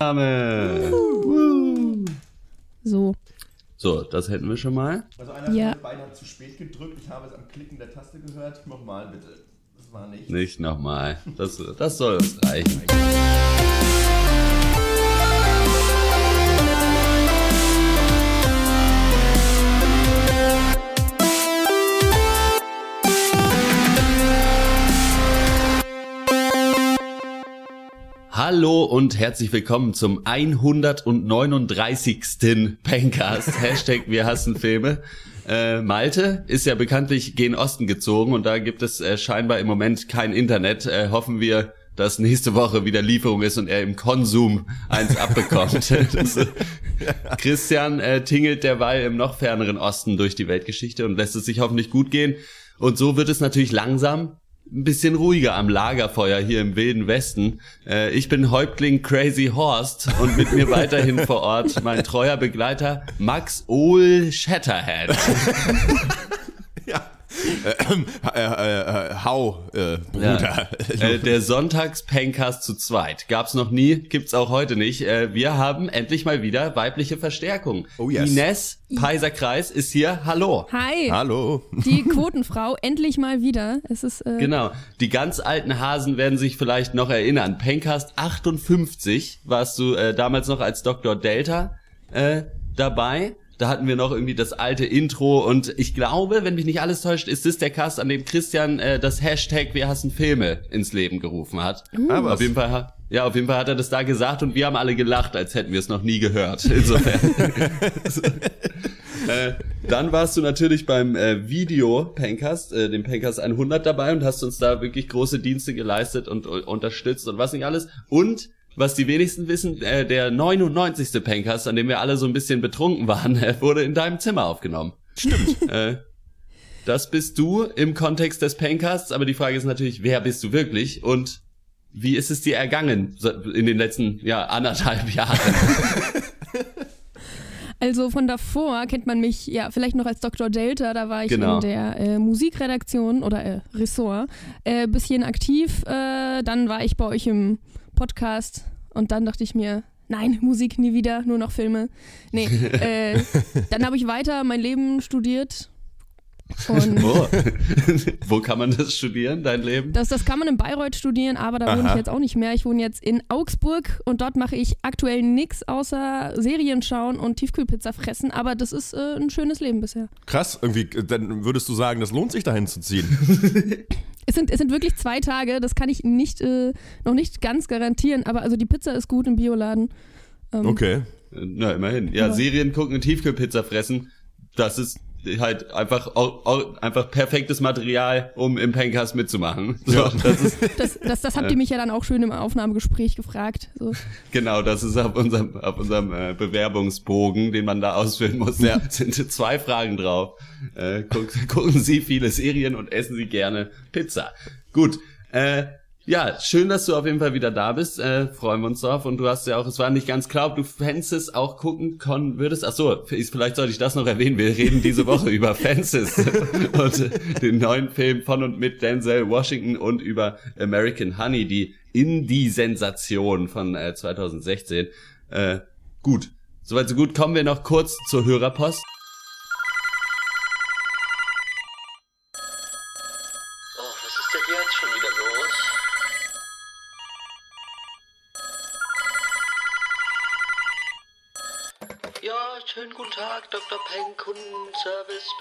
Name. So. So, das hätten wir schon mal. Also einer Ja. von den beiden hat zu spät gedrückt. Ich habe es am Klicken der Taste gehört. Nochmal bitte. Das war nicht. Nicht nochmal. Das, das soll uns reichen. Hallo und herzlich willkommen zum 139. Pencast. Hashtag wir hassen Filme. Äh, Malte ist ja bekanntlich gen Osten gezogen und da gibt es äh, scheinbar im Moment kein Internet. Äh, hoffen wir, dass nächste Woche wieder Lieferung ist und er im Konsum eins abbekommt. das, äh, Christian äh, tingelt derweil im noch ferneren Osten durch die Weltgeschichte und lässt es sich hoffentlich gut gehen. Und so wird es natürlich langsam ein bisschen ruhiger am Lagerfeuer hier im wilden Westen. Äh, ich bin Häuptling Crazy Horst und mit mir weiterhin vor Ort mein treuer Begleiter Max Ohl Shatterhead. Äh, äh, äh, hau, äh, Bruder. Äh, der Sonntags-Pencast zu zweit. Gab's noch nie, gibt's auch heute nicht. Äh, wir haben endlich mal wieder weibliche Verstärkung. Oh yes. Ines Peiser-Kreis ist hier. Hallo. Hi, Hallo. die Quotenfrau, endlich mal wieder. Es ist, äh, Genau. Die ganz alten Hasen werden sich vielleicht noch erinnern. Pencast 58 warst du äh, damals noch als Dr. Delta äh, dabei. Da hatten wir noch irgendwie das alte Intro und ich glaube, wenn mich nicht alles täuscht, ist das der Cast, an dem Christian äh, das Hashtag Wir hassen Filme ins Leben gerufen hat. Ah, was? Auf jeden Fall ja, auf jeden Fall hat er das da gesagt und wir haben alle gelacht, als hätten wir es noch nie gehört. Insofern. äh, dann warst du natürlich beim äh, Video Pencast, äh, dem Pencast 100 dabei und hast uns da wirklich große Dienste geleistet und uh, unterstützt und was nicht alles. Und was die wenigsten wissen, äh, der 99. Pencast, an dem wir alle so ein bisschen betrunken waren, äh, wurde in deinem Zimmer aufgenommen. Stimmt. Äh, das bist du im Kontext des Pencasts, aber die Frage ist natürlich, wer bist du wirklich und wie ist es dir ergangen in den letzten ja, anderthalb Jahren? also von davor kennt man mich ja vielleicht noch als Dr. Delta, da war ich Genau. in der äh, Musikredaktion oder äh, Ressort äh, bisschen aktiv. Äh, dann war ich bei euch im Podcast und dann dachte ich mir, nein, Musik nie wieder, nur noch Filme. Nee, äh, dann habe ich weiter mein Leben studiert und Wo? Wo kann man das studieren, dein Leben? Das, das kann man in Bayreuth studieren, aber da wohne Aha. ich jetzt auch nicht mehr. Ich wohne jetzt in Augsburg und dort mache ich aktuell nichts außer Serien schauen und Tiefkühlpizza fressen. Aber das ist äh, ein schönes Leben bisher. Krass, irgendwie, äh, dann würdest du sagen, das lohnt sich dahin zu ziehen. Es sind, es sind wirklich zwei Tage, das kann ich nicht, äh, noch nicht ganz garantieren, aber also die Pizza ist gut im Bioladen. Ähm, Okay. Na, immerhin. Ja, Ja. Serien gucken und Tiefkühlpizza fressen, das ist halt einfach au- au- einfach perfektes Material, um im Pencast mitzumachen. So, Ja. das ist Das, das, das habt ihr mich ja dann auch schön im Aufnahmegespräch gefragt. So. Genau, das ist auf unserem, auf unserem äh, Bewerbungsbogen, den man da ausfüllen muss. Ja. Sind zwei Fragen drauf. Äh, guck, gucken Sie viele Serien und essen Sie gerne Pizza. Gut. Äh, ja, schön, dass du auf jeden Fall wieder da bist. Äh, freuen wir uns drauf. Und du hast ja auch, es war nicht ganz klar, ob du Fences auch gucken können würdest. Ach so, vielleicht sollte ich das noch erwähnen. Wir reden diese Woche über Fences und äh, den neuen Film von und mit Denzel Washington und über American Honey, die Indie-Sensation von äh, 2016. Äh, gut, soweit so gut. Kommen wir noch kurz zur Hörerpost. Oh, was ist denn jetzt schon wieder los? Ja, schönen guten Tag, Dr. Peng, Kundenservice,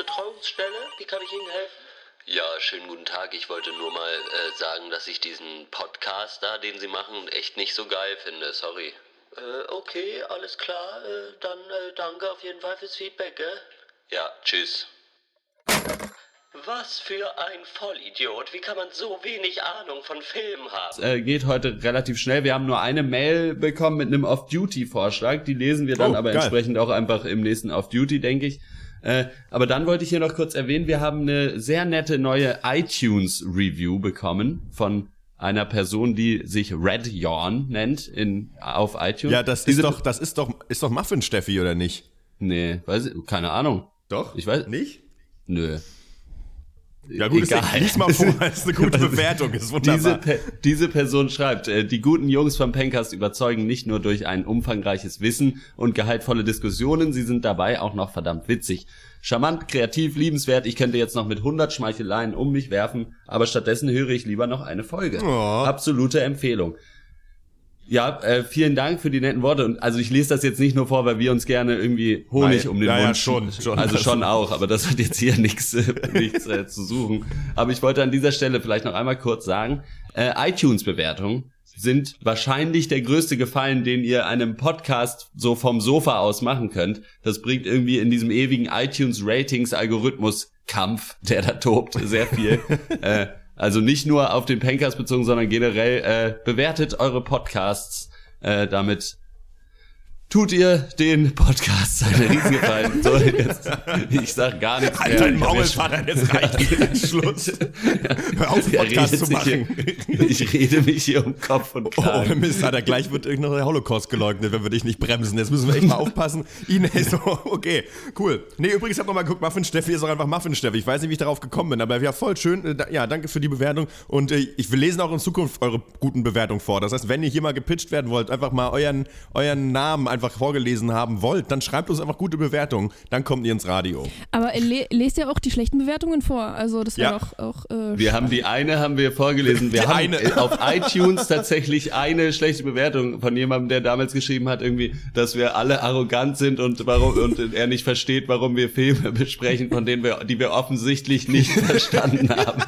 Betreuungsstelle. Wie kann ich Ihnen helfen? Ja, schönen guten Tag. Ich wollte nur mal äh, sagen, dass ich diesen Podcast da, den Sie machen, echt nicht so geil finde. Sorry. Äh, okay, alles klar. Äh, dann äh, danke auf jeden Fall fürs Feedback, gell? Ja, tschüss. Was für ein Vollidiot. Wie kann man so wenig Ahnung von Filmen haben? Äh, geht heute relativ schnell. Wir haben nur eine Mail bekommen mit einem Off-Duty-Vorschlag. Die lesen wir dann Oh, aber geil. entsprechend auch einfach im nächsten Off-Duty, denke ich. Äh, aber dann wollte ich hier noch kurz erwähnen, wir haben eine sehr nette neue iTunes-Review bekommen von einer Person, die sich Red Yawn nennt in, auf iTunes. Ja, das Diese- ist doch, das ist doch, ist doch Muffin Steffi, oder nicht? Nee, weiß ich, keine Ahnung. Doch? Ich weiß- Nicht? Nö. Ja gut, Egal. Egal. lies mal vor, das ist eine gute Bewertung, ist Diese, wunderbar. Pe diese Person schreibt, äh, die guten Jungs vom Pencast überzeugen nicht nur durch ein umfangreiches Wissen und gehaltvolle Diskussionen, sie sind dabei auch noch verdammt witzig. Charmant, kreativ, liebenswert, ich könnte jetzt noch mit 100 Schmeicheleien um mich werfen, aber stattdessen höre ich lieber noch eine Folge. Oh. Absolute Empfehlung. Ja, äh, vielen Dank für die netten Worte. Und also ich lese das jetzt nicht nur vor, weil wir uns gerne irgendwie Honig Nein, um den ja, ja, Mund schon, schon. Also schon auch, aber das hat jetzt hier nichts äh, nichts äh, zu suchen. Aber ich wollte an dieser Stelle vielleicht noch einmal kurz sagen, äh, iTunes-Bewertungen sind wahrscheinlich der größte Gefallen, den ihr einem Podcast so vom Sofa aus machen könnt. Das bringt irgendwie in diesem ewigen iTunes-Ratings-Algorithmus-Kampf, der da tobt, sehr viel. äh, also nicht nur auf den Pencast bezogen, sondern generell äh, bewertet eure Podcasts. Äh, damit tut ihr den Podcast einen Riesengefallen. So, jetzt, ich sag gar nichts Halt mehr. dein Ich hab Maul, jetzt- Vater, jetzt reicht Schluss. Hör auf, Er Podcast zu machen. Hier, ich rede mich hier um Kopf und Oh, Kragen. Mist, Alter, gleich wird irgendein der Holocaust geleugnet, wenn wir dich nicht bremsen. Jetzt müssen wir echt mal aufpassen. Ines, so, okay, cool. Nee, übrigens, ich hab noch mal geguckt, Muffin Steffi ist auch einfach Muffin Steffi. Ich weiß nicht, wie ich darauf gekommen bin, aber ja, voll schön. Äh, Ja, danke für die Bewertung. Und äh, ich will lesen auch in Zukunft eure guten Bewertungen vor. Das heißt, wenn ihr hier mal gepitcht werden wollt, einfach mal euren, euren Namen einfach vorgelesen haben wollt, dann schreibt uns einfach gute Bewertungen. Dann kommt ihr ins Radio. Aber le lest ja auch die schlechten Bewertungen vor. Also das wäre Ja. doch auch. Äh, Wir haben die eine haben wir vorgelesen. Wir Die haben eine. auf iTunes tatsächlich eine schlechte Bewertung von jemandem, der damals geschrieben hat, irgendwie, dass wir alle arrogant sind und warum und er nicht versteht, warum wir Filme besprechen, von denen wir, die wir offensichtlich nicht verstanden haben.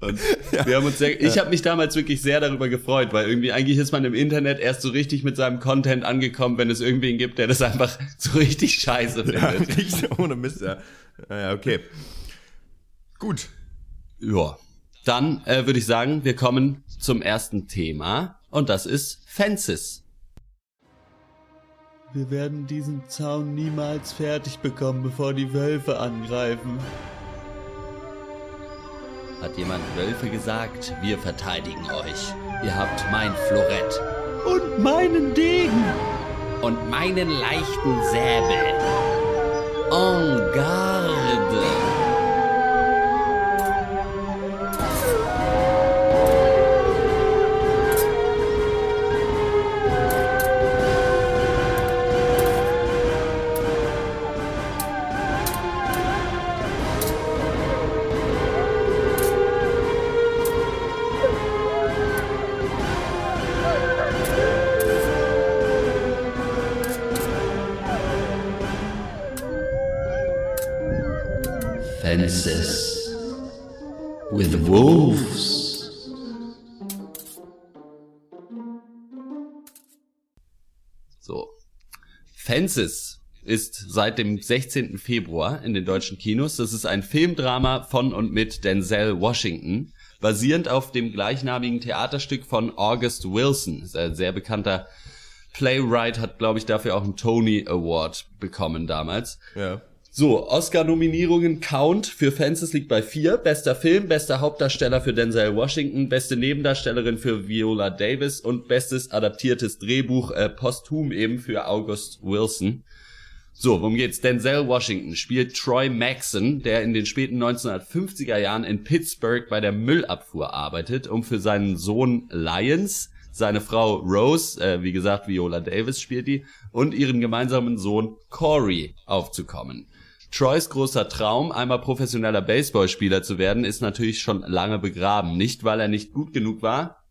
Und wir haben uns sehr, ich habe mich damals wirklich sehr darüber gefreut, weil irgendwie eigentlich ist man im Internet erst so richtig mit seinem Content angekommen, wenn es irgendwen gibt, der das einfach so richtig scheiße Ja, findet. richtig ohne Mist, ja. Ja, ja, okay. Gut. Ja. Dann äh, würde ich sagen, wir kommen zum ersten Thema und das ist Fences. Wir werden diesen Zaun niemals fertig bekommen, bevor die Wölfe angreifen. Hat jemand Wölfe gesagt? Wir verteidigen euch. Ihr habt mein Florett. Und meinen Degen. Und meinen leichten Säbel. En garde. Fences ist seit dem 16. Februar in den deutschen Kinos. Das ist ein Filmdrama von und mit Denzel Washington, basierend auf dem gleichnamigen Theaterstück von August Wilson. Ein sehr bekannter Playwright, hat, glaube ich, dafür auch einen Tony Award bekommen damals. Ja. So, Oscar-Nominierungen Count für Fences liegt bei vier. Bester Film, bester Hauptdarsteller für Denzel Washington, beste Nebendarstellerin für Viola Davis und bestes adaptiertes Drehbuch äh, posthum eben für August Wilson. So, worum geht's? Denzel Washington spielt Troy Maxon, der in den späten 1950er Jahren in Pittsburgh bei der Müllabfuhr arbeitet, um für seinen Sohn Lyons, seine Frau Rose, äh, wie gesagt Viola Davis spielt die, und ihren gemeinsamen Sohn Corey aufzukommen. Troys großer Traum, einmal professioneller Baseballspieler zu werden, ist natürlich schon lange begraben. Nicht, weil er nicht gut genug war,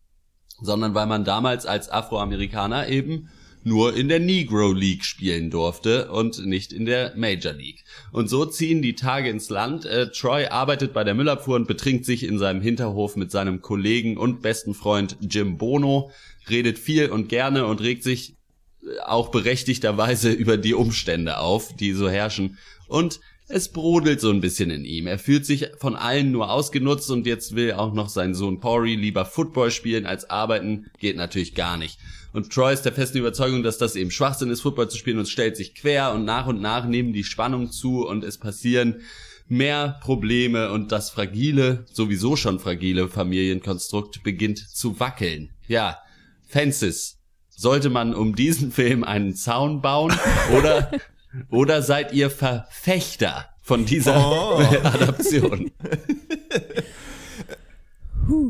sondern weil man damals als Afroamerikaner eben nur in der Negro League spielen durfte und nicht in der Major League. Und so ziehen die Tage ins Land. Äh, Troy arbeitet bei der Müllabfuhr und betrinkt sich in seinem Hinterhof mit seinem Kollegen und besten Freund Jim Bono, redet viel und gerne und regt sich äh, auch berechtigterweise über die Umstände auf, die so herrschen. Und es brodelt so ein bisschen in ihm. Er fühlt sich von allen nur ausgenutzt und jetzt will auch noch sein Sohn Corey lieber Football spielen als arbeiten. Geht natürlich gar nicht. Und Troy ist der festen Überzeugung, dass das eben Schwachsinn ist, Football zu spielen und stellt sich quer und nach und nach nehmen die Spannung zu und es passieren mehr Probleme und das fragile, sowieso schon fragile Familienkonstrukt beginnt zu wackeln. Ja, Fences. Sollte man um diesen Film einen Zaun bauen oder oder seid ihr Verfechter von dieser Oh. Adaption.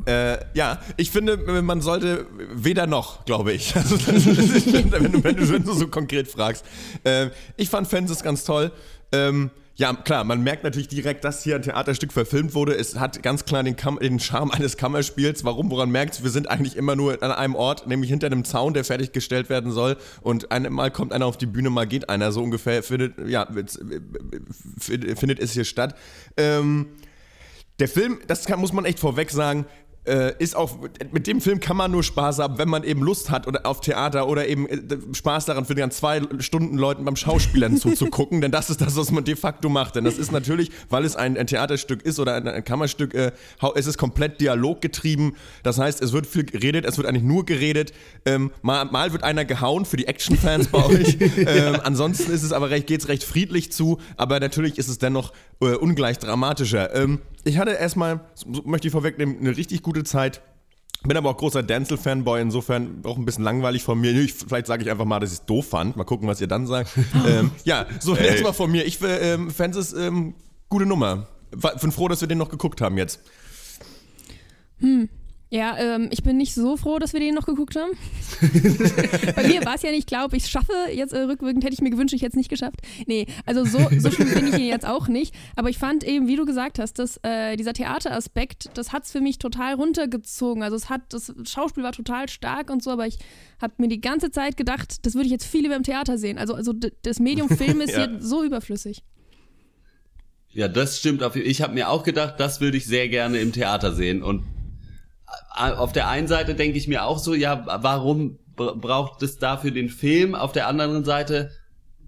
Äh, ja, ich finde, man sollte weder noch, glaube ich. Also, das ist, wenn, du, wenn, du, so konkret fragst. Ähm, ich fand Fences ganz toll. Ähm, ja, klar, man merkt natürlich direkt, dass hier ein Theaterstück verfilmt wurde. Es hat ganz klar den, Kam den Charme eines Kammerspiels. Warum? Woran merkt Wir sind eigentlich immer nur an einem Ort, nämlich hinter einem Zaun, der fertiggestellt werden soll. Und einmal kommt einer auf die Bühne, mal geht einer. So ungefähr findet, ja, findet es hier statt. Ähm, der Film, das kann, muss man echt vorweg sagen, äh, ist auch, mit dem Film kann man nur Spaß haben, wenn man eben Lust hat oder auf Theater oder eben äh, Spaß daran findet, an zwei Stunden Leuten beim Schauspielern zuzugucken, denn das ist das, was man de facto macht. Denn das ist natürlich, weil es ein, ein Theaterstück ist oder ein, ein Kammerstück, äh, es ist komplett dialoggetrieben. Das heißt, es wird viel geredet, es wird eigentlich nur geredet. Ähm, mal, mal wird einer gehauen für die Actionfans bei euch. ähm, ansonsten ist es aber recht, geht es recht friedlich zu, aber natürlich ist es dennoch äh, ungleich dramatischer. Ähm, ich hatte erstmal, so möchte ich vorwegnehmen, eine richtig gute Zeit. Bin aber auch großer Denzel-Fanboy, insofern auch ein bisschen langweilig von mir. Ich, vielleicht sage ich einfach mal, dass ich es doof fand. Mal gucken, was ihr dann sagt. ähm, ja, so Ey. erstmal von mir. Ich ähm, fände es ähm, gute Nummer. Bin froh, dass wir den noch geguckt haben jetzt. Ja, ähm, ich bin nicht so froh, dass wir den noch geguckt haben. Bei mir war es ja nicht klar, ob ich es schaffe. Jetzt äh, rückwirkend hätte ich mir gewünscht, ich hätte es nicht geschafft. Nee, also so, so schlimm bin ich ihn jetzt auch nicht. Aber ich fand eben, wie du gesagt hast, dass äh, dieser Theateraspekt, das hat es für mich total runtergezogen. Also es hat, das Schauspiel war total stark und so, aber ich habe mir die ganze Zeit gedacht, das würde ich jetzt viel lieber im Theater sehen. Also, also das Medium Film ist Ja. hier so überflüssig. Ja, das stimmt. Ich habe mir auch gedacht, das würde ich sehr gerne im Theater sehen. Und auf der einen Seite denke ich mir auch so, ja, warum bra- braucht es dafür den Film? Auf der anderen Seite,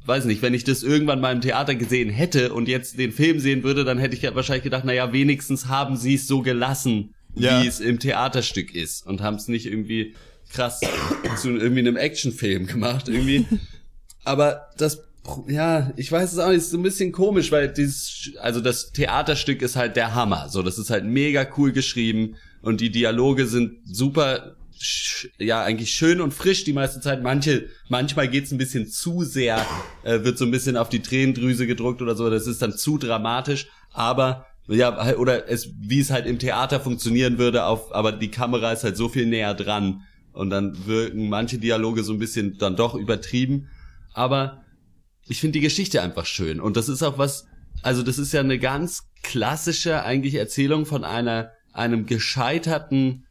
weiß nicht, wenn ich das irgendwann mal im Theater gesehen hätte und jetzt den Film sehen würde, dann hätte ich ja wahrscheinlich gedacht, naja, wenigstens haben sie es so gelassen, Ja. wie es im Theaterstück ist und haben es nicht irgendwie krass zu irgendwie einem Actionfilm gemacht irgendwie. Aber das, ja, ich weiß es auch nicht, ist so ein bisschen komisch, weil dieses, also das Theaterstück ist halt der Hammer. So, das ist halt mega cool geschrieben und die Dialoge sind super, ja, eigentlich schön und frisch die meiste Zeit. Manche, manchmal geht's ein bisschen zu sehr, äh, wird so ein bisschen auf die Tränendrüse gedruckt oder so, das ist dann zu dramatisch, aber ja, halt- oder es, wie es halt im Theater funktionieren würde, auf, aber die Kamera ist halt so viel näher dran. Und dann wirken manche Dialoge so ein bisschen dann doch übertrieben, aber ich finde die Geschichte einfach schön. Und das ist auch was, also das ist ja eine ganz klassische eigentlich Erzählung von einer einem gescheiterten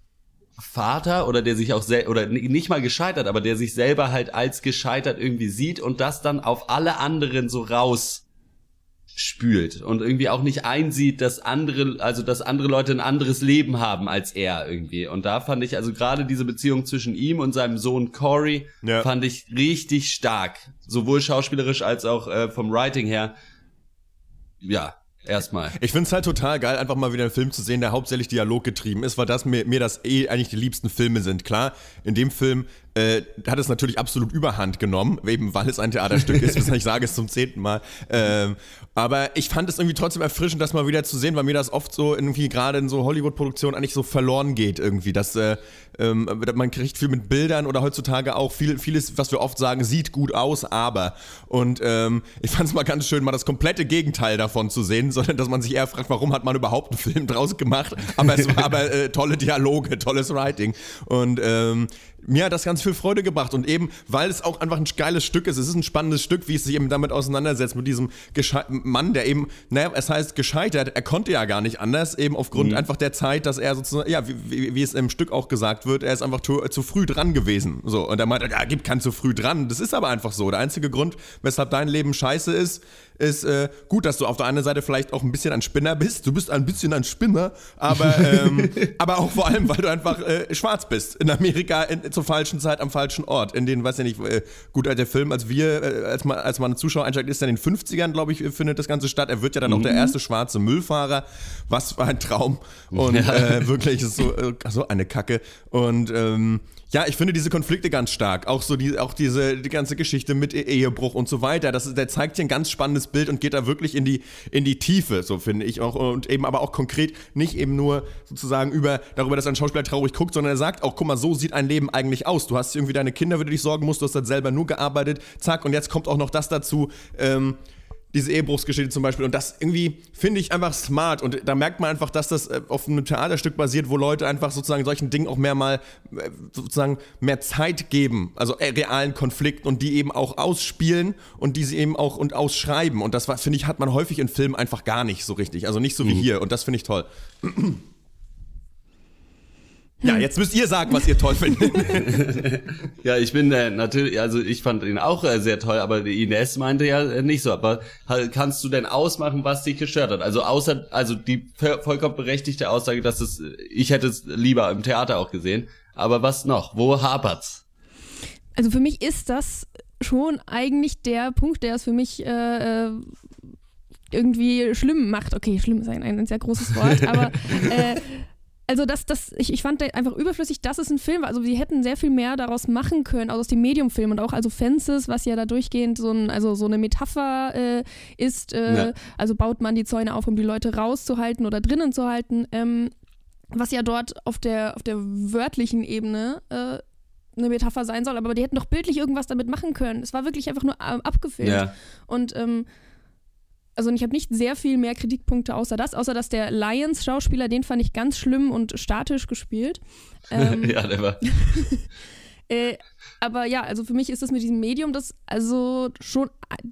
Vater oder der sich auch sel oder nicht mal gescheitert, aber der sich selber halt als gescheitert irgendwie sieht und das dann auf alle anderen so raus spült und irgendwie auch nicht einsieht, dass andere, also dass andere Leute ein anderes Leben haben als er irgendwie. Und da fand ich also gerade diese Beziehung zwischen ihm und seinem Sohn Corey Ja. fand ich richtig stark, sowohl schauspielerisch als auch äh, vom Writing her. Ja, erstmal. Ich finde es halt total geil, einfach mal wieder einen Film zu sehen, der hauptsächlich dialoggetrieben ist, weil das mir, mir das eh eigentlich die liebsten Filme sind. Klar, in dem Film äh, hat es natürlich absolut Überhand genommen, eben weil es ein Theaterstück ist, ich sage es zum zehnten Mal. Ähm, aber ich fand es irgendwie trotzdem erfrischend, das mal wieder zu sehen, weil mir das oft so irgendwie gerade in so Hollywood-Produktionen eigentlich so verloren geht irgendwie. Dass, äh, ähm, man kriegt viel mit Bildern oder heutzutage auch viel, vieles, was wir oft sagen, sieht gut aus, aber. Und ähm, ich fand es mal ganz schön, mal das komplette Gegenteil davon zu sehen, sondern dass man sich eher fragt, warum hat man überhaupt einen Film draus gemacht? Aber es aber äh, tolle Dialoge, tolles Writing. Und ähm, mir hat das ganz viel Freude gebracht und eben, weil es auch einfach ein geiles Stück ist, es ist ein spannendes Stück, wie es sich eben damit auseinandersetzt, mit diesem Geschei Mann, der eben, naja, es heißt gescheitert, er konnte ja gar nicht anders, eben aufgrund einfach der Zeit, dass er sozusagen, ja, wie, wie, wie es im Stück auch gesagt wird, er ist einfach zu, zu früh dran gewesen. So, und er meinte, ja, gibt kein zu früh dran. Das ist aber einfach so. Der einzige Grund, weshalb dein Leben scheiße ist, ist äh, gut, dass du auf der einen Seite vielleicht auch ein bisschen ein Spinner bist. Du bist ein bisschen ein Spinner, aber, ähm, aber auch vor allem, weil du einfach äh, schwarz bist. In Amerika in, zur falschen Zeit am falschen Ort. In den, weiß ich nicht, äh, gut, der Film, als wir, äh, als man, als man Zuschauer einsteigt, ist dann in den 50ern, glaube ich, findet das Ganze statt. Er wird ja dann auch der erste schwarze Müllfahrer. Was für ein Traum. Und äh, wirklich ist so, äh, so eine Kacke. Und ähm, ja, ich finde diese Konflikte ganz stark. Auch so die, auch diese die ganze Geschichte mit E- Ehebruch und so weiter. Das ist, der zeigt hier ein ganz spannendes Bild und geht da wirklich in die, in die Tiefe, so finde ich auch. Und eben aber auch konkret nicht eben nur sozusagen über, darüber, dass ein Schauspieler traurig guckt, sondern er sagt auch, guck mal, so sieht ein Leben eigentlich aus. Du hast irgendwie deine Kinder, für die dich sorgen musst, du hast dann selber nur gearbeitet, zack, und jetzt kommt auch noch das dazu, ähm, diese Ehebruchsgeschichte zum Beispiel. Und das irgendwie finde ich einfach smart. Und da merkt man einfach, dass das äh, auf einem Theaterstück basiert, wo Leute einfach sozusagen solchen Dingen auch mehr mal äh, sozusagen mehr Zeit geben. Also äh, realen Konflikten und die eben auch ausspielen und die sie eben auch und ausschreiben. Und das finde ich, hat man häufig in Filmen einfach gar nicht so richtig. Also nicht so wie hier. Und das finde ich toll. Ja, jetzt müsst ihr sagen, was ihr toll findet. Ja, ich bin äh, natürlich, also ich fand ihn auch äh, sehr toll, aber Ines meinte ja äh, nicht so. Aber halt, kannst du denn ausmachen, was dich gestört hat? Also außer, also die voll- vollkommen berechtigte Aussage, dass es, äh, ich hätte es lieber im Theater auch gesehen. Aber was noch? Wo hapert's? Also für mich ist das schon eigentlich der Punkt, der es für mich äh, äh, irgendwie schlimm macht. Okay, schlimm ist ein, ein sehr großes Wort, aber äh, also das, das, ich, ich fand einfach überflüssig, dass es ein Film war. Also sie hätten sehr viel mehr daraus machen können, also aus dem Mediumfilm und auch also Fences, was ja da durchgehend so, ein, also so eine Metapher äh, ist. Äh, Ja. Also baut man die Zäune auf, um die Leute rauszuhalten oder drinnen zu halten. Ähm, was ja dort auf der, auf der wörtlichen Ebene äh, eine Metapher sein soll, aber die hätten doch bildlich irgendwas damit machen können. Es war wirklich einfach nur ähm, abgefilmt. Ja. Und ähm, also ich habe nicht sehr viel mehr Kritikpunkte außer das, außer dass der Lions-Schauspieler, den fand ich ganz schlimm und statisch gespielt. Ähm, ja, der war. äh, aber ja, also für mich ist das mit diesem Medium das also schon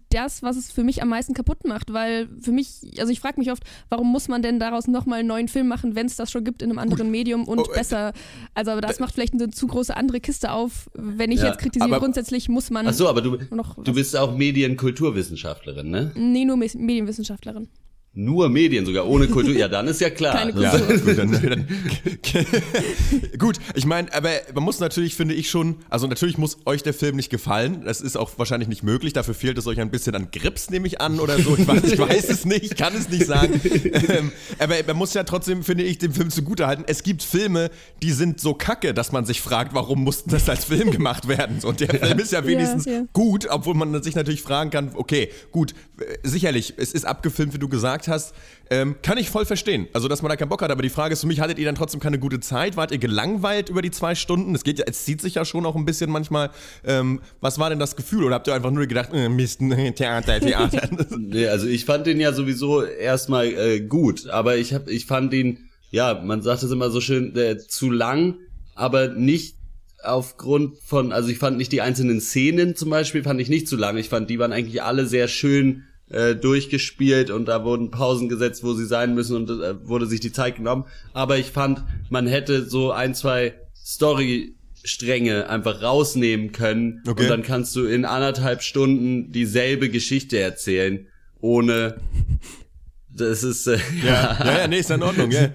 das, was es für mich am meisten kaputt macht, weil für mich, also ich frage mich oft, warum muss man denn daraus nochmal einen neuen Film machen, wenn es das schon gibt in einem anderen Medium und Oh, äh, besser. Also aber das macht vielleicht eine zu große andere Kiste auf. Wenn ich Ja, jetzt kritisiere, aber- grundsätzlich muss man Ach so, aber du, du bist auch Medienkulturwissenschaftlerin, ne? Nee, nur Medienwissenschaftlerin. Nur Medien sogar, ohne Kultur. Ja, dann ist ja klar. Keine Ja, gut, dann, dann, gut, ich meine, aber man muss natürlich, finde ich schon, also natürlich muss euch der Film nicht gefallen. Das ist auch wahrscheinlich nicht möglich. Dafür fehlt es euch ein bisschen an Grips, nehme ich an, oder so. Ich weiß, ich weiß es nicht, ich kann es nicht sagen. Ähm, aber man muss ja trotzdem, finde ich, dem Film zugutehalten. Es gibt Filme, die sind so kacke, dass man sich fragt, warum mussten das als Film gemacht werden? Und der Film ist ja wenigstens ja. gut, obwohl man sich natürlich fragen kann, okay, gut, sicherlich, es ist abgefilmt, wie du gesagt hast. Ähm, kann ich voll verstehen. Also, dass man da keinen Bock hat. Aber die Frage ist für mich, hattet ihr dann trotzdem keine gute Zeit? Wart ihr gelangweilt über die zwei Stunden? Es geht es zieht sich ja schon auch ein bisschen manchmal. Ähm, was war denn das Gefühl? Oder habt ihr einfach nur gedacht, äh, Mist, Theater, Theater? Nee, also ich fand den ja sowieso erstmal äh, gut, aber ich hab, ich fand ihn, ja, man sagt es immer so schön, äh, zu lang, aber nicht aufgrund von, also ich fand nicht die einzelnen Szenen zum Beispiel, fand ich nicht zu lang. Ich fand, die waren eigentlich alle sehr schön äh, durchgespielt und da wurden Pausen gesetzt, wo sie sein müssen und äh, wurde sich die Zeit genommen. Aber ich fand, man hätte so ein, zwei Story-Stränge einfach rausnehmen können Okay. und dann kannst du in anderthalb Stunden dieselbe Geschichte erzählen, ohne das ist äh, ja, ja, ja, nee, ist in Ordnung, ja.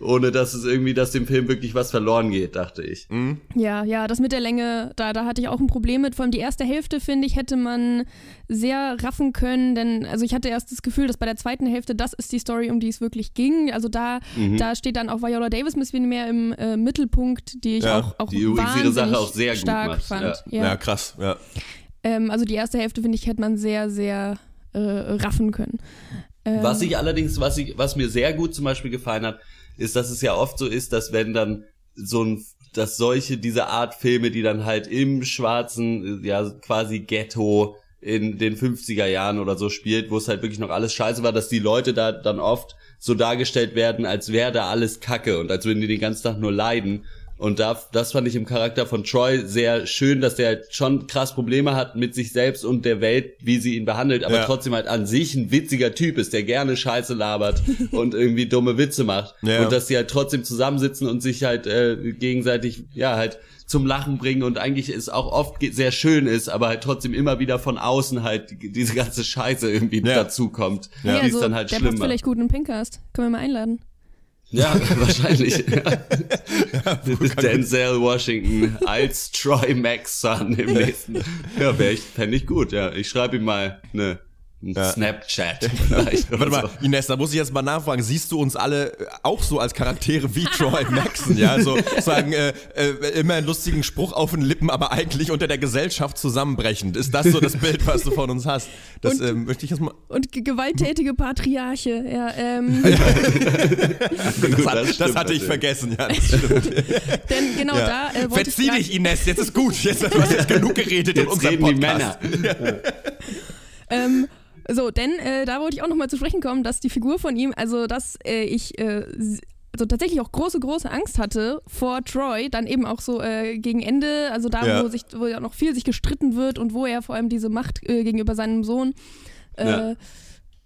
Ohne dass es irgendwie, dass dem Film wirklich was verloren geht, dachte ich. Ja, ja, das mit der Länge, da, da hatte ich auch ein Problem mit. Vor allem die erste Hälfte, finde ich, hätte man sehr raffen können, denn also ich hatte erst das Gefühl, dass bei der zweiten Hälfte das ist die Story, um die es wirklich ging. Also da, Mhm. da steht dann auch Viola Davis ein bisschen mehr im äh, Mittelpunkt, die ich Ja, auch, auch die übrigens ihre wahnsinnig Sache auch sehr gut stark macht, fand. ja. Ja. Ja, krass, ja. Ähm, also die erste Hälfte, finde ich, hätte man sehr, sehr äh, raffen können. Ähm, Was ich allerdings, was ich, was mir sehr gut zum Beispiel gefallen hat, ist, dass es ja oft so ist, dass wenn dann so ein, dass solche, diese Art Filme, die dann halt im schwarzen, äh, ja, quasi Ghetto in den 50er Jahren oder so spielt, wo es halt wirklich noch alles scheiße war, dass die Leute da dann oft so dargestellt werden, als wäre da alles Kacke und als würden die den ganzen Tag nur leiden. Und da, das fand ich im Charakter von Troy sehr schön, dass der halt schon krass Probleme hat mit sich selbst und der Welt, wie sie ihn behandelt, aber Ja. trotzdem halt an sich ein witziger Typ ist, der gerne Scheiße labert und irgendwie dumme Witze macht. Ja. Und dass die halt trotzdem zusammensitzen und sich halt äh, gegenseitig, ja, halt zum Lachen bringen und eigentlich es auch oft sehr schön ist, aber halt trotzdem immer wieder von außen halt die- diese ganze Scheiße irgendwie Ja. dazukommt, ja, die also, es dann halt der schlimm passt vielleicht gut in Pinkcast. Können wir mal einladen. Ja, wahrscheinlich. Denzel Washington als Troy Maxson im nächsten. Ja, wäre ich, fände ich gut, ja. Ich schreibe ihm mal eine, Ja. Snapchat vielleicht. Warte mal, Ines, da muss ich jetzt mal nachfragen. Siehst du uns alle äh, auch so als Charaktere wie Troy Maxon? Ja, so sagen, äh, äh, immer einen lustigen Spruch auf den Lippen, aber eigentlich unter der Gesellschaft zusammenbrechend. Ist das so das Bild, was du von uns hast? Das Und- ähm, möchte ich jetzt mal. Und ge- gewalttätige Patriarche, ja. Ähm, so. Das, hat, das, stimmt hatte ich vergessen, ja. Das stimmt. denn genau Ja. da äh, wollte ich Verzieh dich, Ines, jetzt ist gut. Jetzt, du hast jetzt genug geredet in Jetzt unserem reden die Podcast. Männer. Ähm, So, denn äh, da wollte ich auch nochmal zu sprechen kommen, dass die Figur von ihm, also dass äh, ich äh, also tatsächlich auch große, große Angst hatte vor Troy, dann eben auch so äh, gegen Ende, also da, Ja. wo sich, wo ja noch viel sich gestritten wird und wo er vor allem diese Macht äh, gegenüber seinem Sohn äh, Ja.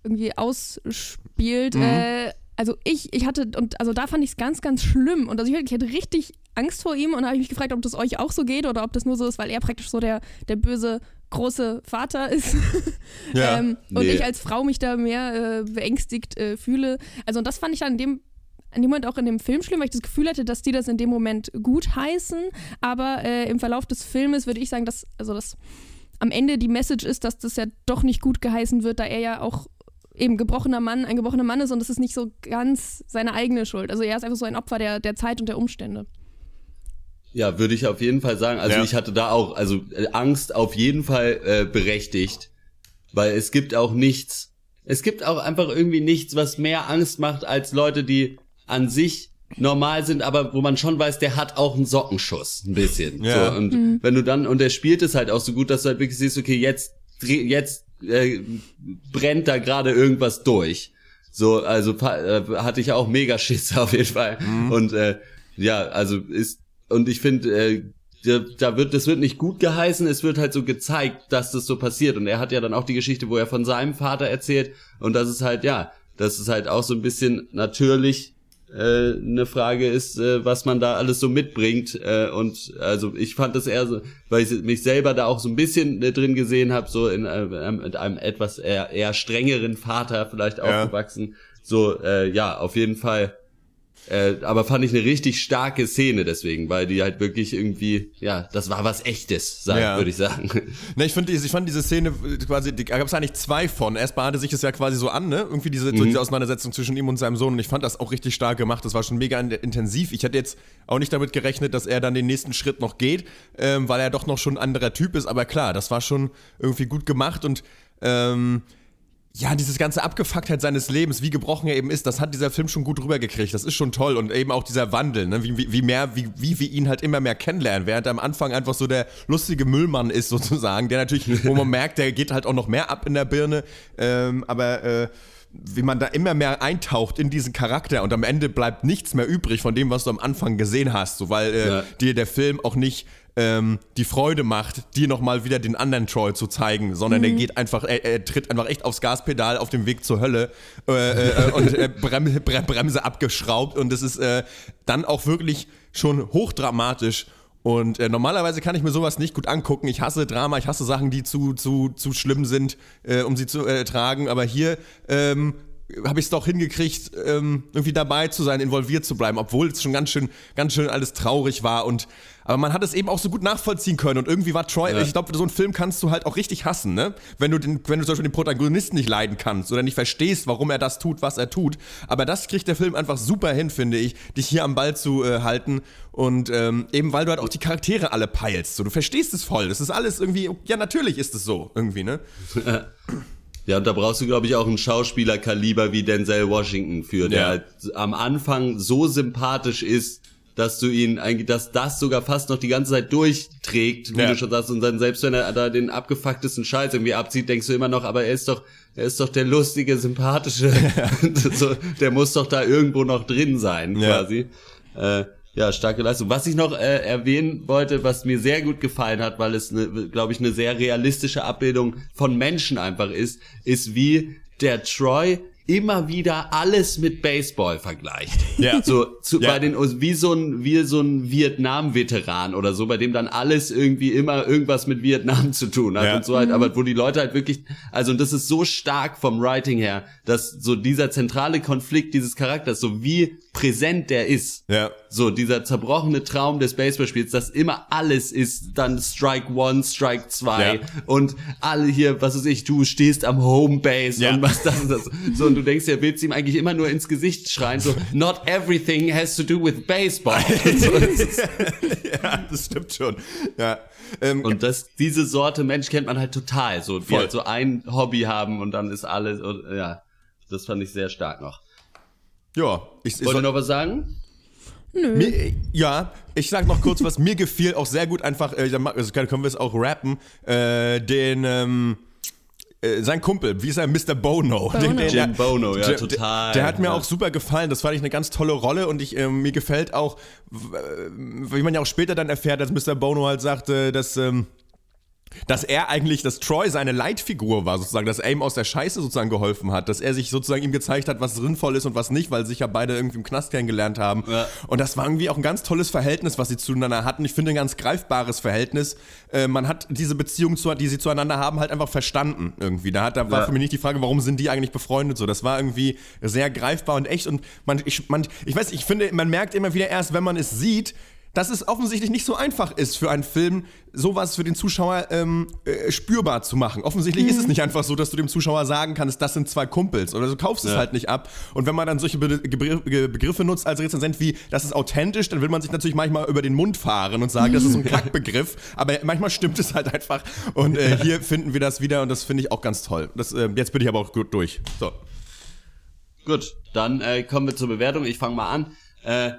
irgendwie ausspielt. Mhm. Äh, also ich, ich hatte, und also da fand ich es ganz, ganz schlimm. Und also ich, ich hatte richtig Angst vor ihm und da habe ich mich gefragt, ob das euch auch so geht oder ob das nur so ist, weil er praktisch so der, der böse große Vater ist. Ja. ähm, und Nee. ich als Frau mich da mehr äh, beängstigt äh, fühle. Also und das fand ich dann in dem, in dem Moment auch in dem Film schlimm, weil ich das Gefühl hatte, dass die das in dem Moment gut heißen. Aber äh, im Verlauf des Filmes würde ich sagen, dass, also dass am Ende die Message ist, dass das ja doch nicht gut geheißen wird, da er ja auch eben gebrochener Mann, ein gebrochener Mann ist und das ist nicht so ganz seine eigene Schuld. Also er ist einfach so ein Opfer der, der Zeit und der Umstände. Ja, würde ich auf jeden Fall sagen. Also Ja. ich hatte da auch, also äh, Angst auf jeden Fall äh, berechtigt, weil es gibt auch nichts, es gibt auch einfach irgendwie nichts, was mehr Angst macht als Leute, die an sich normal sind, aber wo man schon weiß, der hat auch einen Sockenschuss, ein bisschen. Ja. So, und wenn du dann, und der spielt es halt auch so gut, dass du halt wirklich siehst, okay, jetzt, jetzt äh, brennt da gerade irgendwas durch. So, also äh, hatte ich auch mega Schiss auf jeden Fall. Und äh, ja, also ist und ich finde, äh, da, wird das wird nicht gut geheißen, es wird halt so gezeigt, dass das so passiert. Und er hat ja dann auch die Geschichte, wo er von seinem Vater erzählt und das ist halt ja, das ist halt auch so ein bisschen natürlich äh, eine Frage ist, äh, was man da alles so mitbringt. Äh, und also ich fand das eher so, weil ich mich selber da auch so ein bisschen äh, drin gesehen habe, so in äh, mit einem etwas eher, eher strengeren Vater vielleicht Ja. aufgewachsen. So, äh, ja, auf jeden Fall. Äh, aber fand ich eine richtig starke Szene deswegen, weil die halt wirklich irgendwie, ja, das war was echtes, Ja. würde ich sagen. Ne, ich, find, ich fand diese Szene äh, quasi, da gab es eigentlich zwei von. Erst bahnte sich es ja quasi so an, ne? Irgendwie diese, so diese Auseinandersetzung zwischen ihm und seinem Sohn. Und ich fand das auch richtig stark gemacht. Das war schon mega in- intensiv. Ich hätte jetzt auch nicht damit gerechnet, dass er dann den nächsten Schritt noch geht, ähm, weil er doch noch schon ein anderer Typ ist. Aber klar, das war schon irgendwie gut gemacht und ähm, ja, dieses ganze Abgefucktheit seines Lebens, wie gebrochen er eben ist, das hat dieser Film schon gut rübergekriegt. Das ist schon toll. Und eben auch dieser Wandel, ne? wie, wie, wie, mehr, wie, wie wir ihn halt immer mehr kennenlernen, während er am Anfang einfach so der lustige Müllmann ist, sozusagen, der natürlich, wo man merkt, der geht halt auch noch mehr ab in der Birne. Ähm, aber äh, wie man da immer mehr eintaucht in diesen Charakter und am Ende bleibt nichts mehr übrig von dem, was du am Anfang gesehen hast, so weil äh, Ja. dir der Film auch nicht ähm, die Freude macht, dir nochmal wieder den anderen Troy zu zeigen, sondern er geht einfach, er, er tritt einfach echt aufs Gaspedal auf dem Weg zur Hölle äh, äh, und äh, Brem, Bre- Bremse abgeschraubt und es ist äh, dann auch wirklich schon hochdramatisch. Und äh, normalerweise kann ich mir sowas nicht gut angucken. Ich hasse Drama, ich hasse Sachen, die zu, zu, zu schlimm sind, äh, um sie zu ertragen. Aber hier ähm, habe ich es doch hingekriegt, ähm, irgendwie dabei zu sein, involviert zu bleiben, obwohl es schon ganz schön, ganz schön alles traurig war. Und aber man hat es eben auch so gut nachvollziehen können. Und irgendwie war Troy, Ja. ich glaube, so einen Film kannst du halt auch richtig hassen, ne? Wenn du den, wenn du zum Beispiel den Protagonisten nicht leiden kannst oder nicht verstehst, warum er das tut, was er tut. Aber das kriegt der Film einfach super hin, finde ich, dich hier am Ball zu äh, halten. Und ähm, eben weil du halt auch die Charaktere alle peilst. So, du verstehst es voll. Das ist alles irgendwie, ja, natürlich ist es so, irgendwie, ne? Ja, und da brauchst du, glaube ich, auch einen Schauspielerkaliber wie Denzel Washington für, der Ja. halt am Anfang so sympathisch ist, dass du ihn eigentlich, dass das sogar fast noch die ganze Zeit durchträgt, wie Ja. du schon sagst, und dann selbst wenn er da den abgefucktesten Scheiß irgendwie abzieht, denkst du immer noch, aber er ist doch, er ist doch der lustige, sympathische, so, der muss doch da irgendwo noch drin sein, Ja. quasi. Äh, ja, starke Leistung. Was ich noch äh, erwähnen wollte, was mir sehr gut gefallen hat, weil es, glaube ich, eine sehr realistische Abbildung von Menschen einfach ist, ist wie der Troy immer wieder alles mit Baseball vergleicht. Ja. So zu, Ja. bei den wie so ein wie so ein Vietnam-Veteran oder so, bei dem dann alles irgendwie immer irgendwas mit Vietnam zu tun hat Ja. und so halt, aber wo die Leute halt wirklich, also und das ist so stark vom Writing her, dass so dieser zentrale Konflikt dieses Charakters, so wie präsent der ist, Ja. so dieser zerbrochene Traum des Baseballspiels, dass immer alles ist dann Strike One, Strike zwei Ja. und alle hier, was weiß ich, du stehst am Homebase Ja. und was das und das. So und du denkst, er willst ihm eigentlich immer nur ins Gesicht schreien, so not everything has to do with baseball. So, das ja, das stimmt schon. Ja. Ähm, und das, diese Sorte Mensch kennt man halt total, so die Voll. halt so ein Hobby haben und dann ist alles, und, ja, das fand ich sehr stark noch. Ja, ich, ich Wollt ihr noch was sagen? Mir, ja, ich sag noch kurz was. Mir gefiel auch sehr gut einfach, äh, also können wir es auch rappen, äh, den, ähm, äh, sein Kumpel, wie ist er, Mr. Bono. Bono. Jim Bono, ja, der, total. Der, der hat mir Ja. auch super gefallen. Das fand ich eine ganz tolle Rolle und ich, ähm, mir gefällt auch, äh, wie man ja auch später dann erfährt, dass Mr. Bono halt sagte, dass. Ähm, dass er eigentlich, dass Troy seine Leitfigur war, sozusagen, dass er ihm aus der Scheiße sozusagen geholfen hat, dass er sich sozusagen ihm gezeigt hat, was sinnvoll ist und was nicht, weil sich ja beide irgendwie im Knast kennengelernt haben. Ja. Und das war irgendwie auch ein ganz tolles Verhältnis, was sie zueinander hatten. Ich finde ein ganz greifbares Verhältnis. Äh, man hat diese Beziehung, zu, die sie zueinander haben, halt einfach verstanden irgendwie. Da, hat, da war Ja. für mich nicht die Frage, warum sind die eigentlich befreundet so. Das war irgendwie sehr greifbar und echt. Und man, ich, man, ich weiß, ich finde, man merkt immer wieder erst, wenn man es sieht, dass es offensichtlich nicht so einfach ist für einen Film, sowas für den Zuschauer ähm, äh, spürbar zu machen. Offensichtlich ist es nicht einfach so, dass du dem Zuschauer sagen kannst, das sind zwei Kumpels oder du kaufst es Ja. halt nicht ab. Und wenn man dann solche Be Ge- Begriffe nutzt als Rezensent wie, das ist authentisch, dann will man sich natürlich manchmal über den Mund fahren und sagen, das ist ein Kackbegriff. Aber manchmal stimmt es halt einfach. Und äh, hier finden wir das wieder und das finde ich auch ganz toll. Das, äh, jetzt bin ich aber auch gut durch. So. Gut, dann äh, kommen wir zur Bewertung. Ich fange mal an. Äh,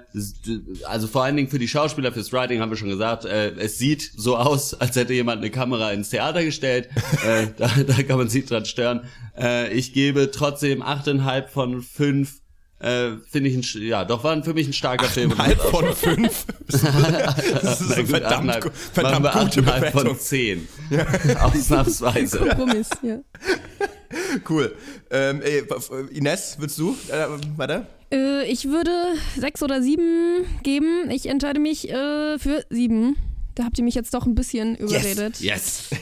also vor allen Dingen für die Schauspieler, fürs Writing haben wir schon gesagt, äh, es sieht so aus, als hätte jemand eine Kamera ins Theater gestellt. äh, da, da kann man sich dran stören. Äh, ich gebe trotzdem 8,5 von 5. Äh, Finde ich, ein, ja, doch war für mich ein starker Film. Halb von fünf. Das ist eine gut, verdammt, 8,5. gu- Machen verdammt wir gute 8,5 Bewertung. von 10. Ausnahmsweise. Kompromiss, ja. Cool. Ähm, ey, Ines, willst du? Äh, warte. Äh, ich würde sechs oder sieben geben. Ich entscheide mich äh, für sieben. Da habt ihr mich jetzt doch ein bisschen überredet. Yes.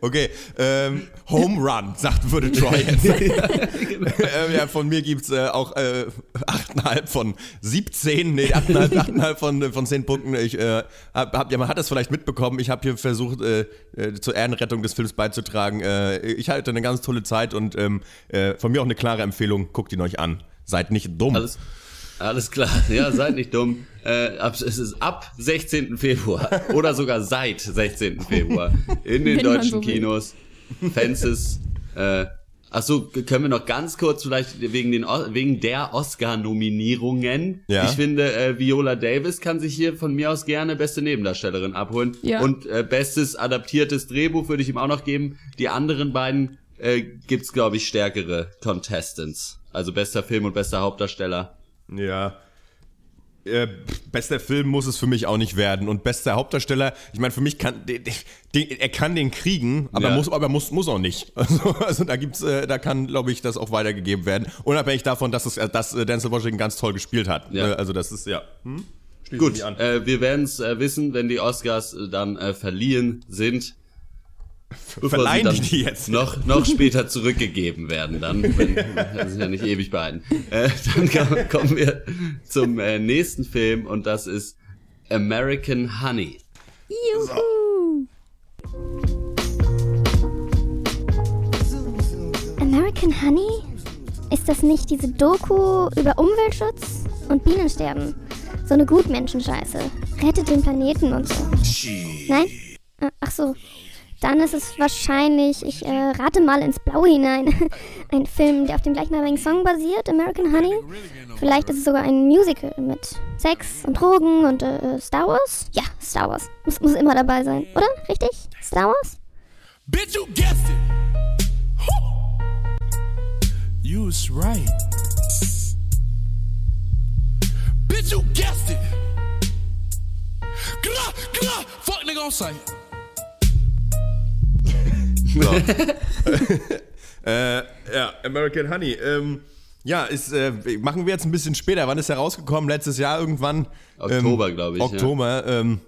Okay, ähm, Home Run, sagt, würde Troy jetzt. ähm, ja, von mir gibt's äh, auch äh, 8,5 von 17, nee, 8,5, 8,5 von, äh, von 10 Punkten. Ich, äh, hab, hab, ja, man hat das vielleicht mitbekommen, ich habe hier versucht, äh, äh, zur Ehrenrettung des Films beizutragen. Äh, ich hatte eine ganz tolle Zeit und ähm, äh, von mir auch eine klare Empfehlung, guckt ihn euch an. Seid nicht dumm. Alles, alles klar. Ja, seid nicht dumm. Äh, ab, es ist ab 16. Februar oder sogar seit 16. Februar in den Wenn deutschen so will. Kinos. Fences. Äh, Achso, können wir noch ganz kurz vielleicht wegen, den, wegen der Oscar-Nominierungen. Ja. Ich finde, äh, Viola Davis kann sich hier von mir aus gerne beste Nebendarstellerin abholen. Ja. Und äh, bestes adaptiertes Drehbuch würde ich ihm auch noch geben. Die anderen beiden äh, gibt's, glaube ich, stärkere Contestants. Also bester Film und bester Hauptdarsteller. Ja. Äh, bester Film muss es für mich auch nicht werden. Und bester Hauptdarsteller, ich meine, für mich kann den, den, er kann den kriegen, aber Ja. muss, aber muss, muss auch nicht. Also, also da gibt's, äh, da kann, glaube ich, das auch weitergegeben werden. Unabhängig davon, dass es, äh, dass äh, Denzel Washington ganz toll gespielt hat. Ja. Äh, also das ist ja. Hm? Gut, äh, wir werden es äh, wissen, wenn die Oscars äh, dann äh, verliehen sind. Bevor Verleihen die die jetzt? Noch, noch später zurückgegeben werden dann. Wenn, das ist ja nicht ewig behalten. Äh, dann kommen- kommen wir zum äh, nächsten Film und das ist American Honey. Juhu! American Honey? Ist das nicht diese Doku über Umweltschutz und Bienensterben? So eine Gutmenschenscheiße. Rettet den Planeten und so. Nein? Äh, Ach so. Dann ist es wahrscheinlich, ich äh, rate mal ins Blaue hinein, ein Film, der auf dem gleichnamigen Song basiert, American Honey. Vielleicht ist es sogar ein Musical mit Sex und Drogen und äh, Star Wars? Ja, Star Wars. Muss, muss immer dabei sein, oder? Richtig? Star Wars? Bitch, you guessed it. You was right. Bitch, you guessed it. Gra, gra, fuck nigga on sight. Äh, ja, American Honey. Ähm, ja, ist, äh, machen wir jetzt ein bisschen später. Wann ist er rausgekommen? Letztes Jahr irgendwann? Oktober, ähm, glaub ich, ja. Oktober, ähm,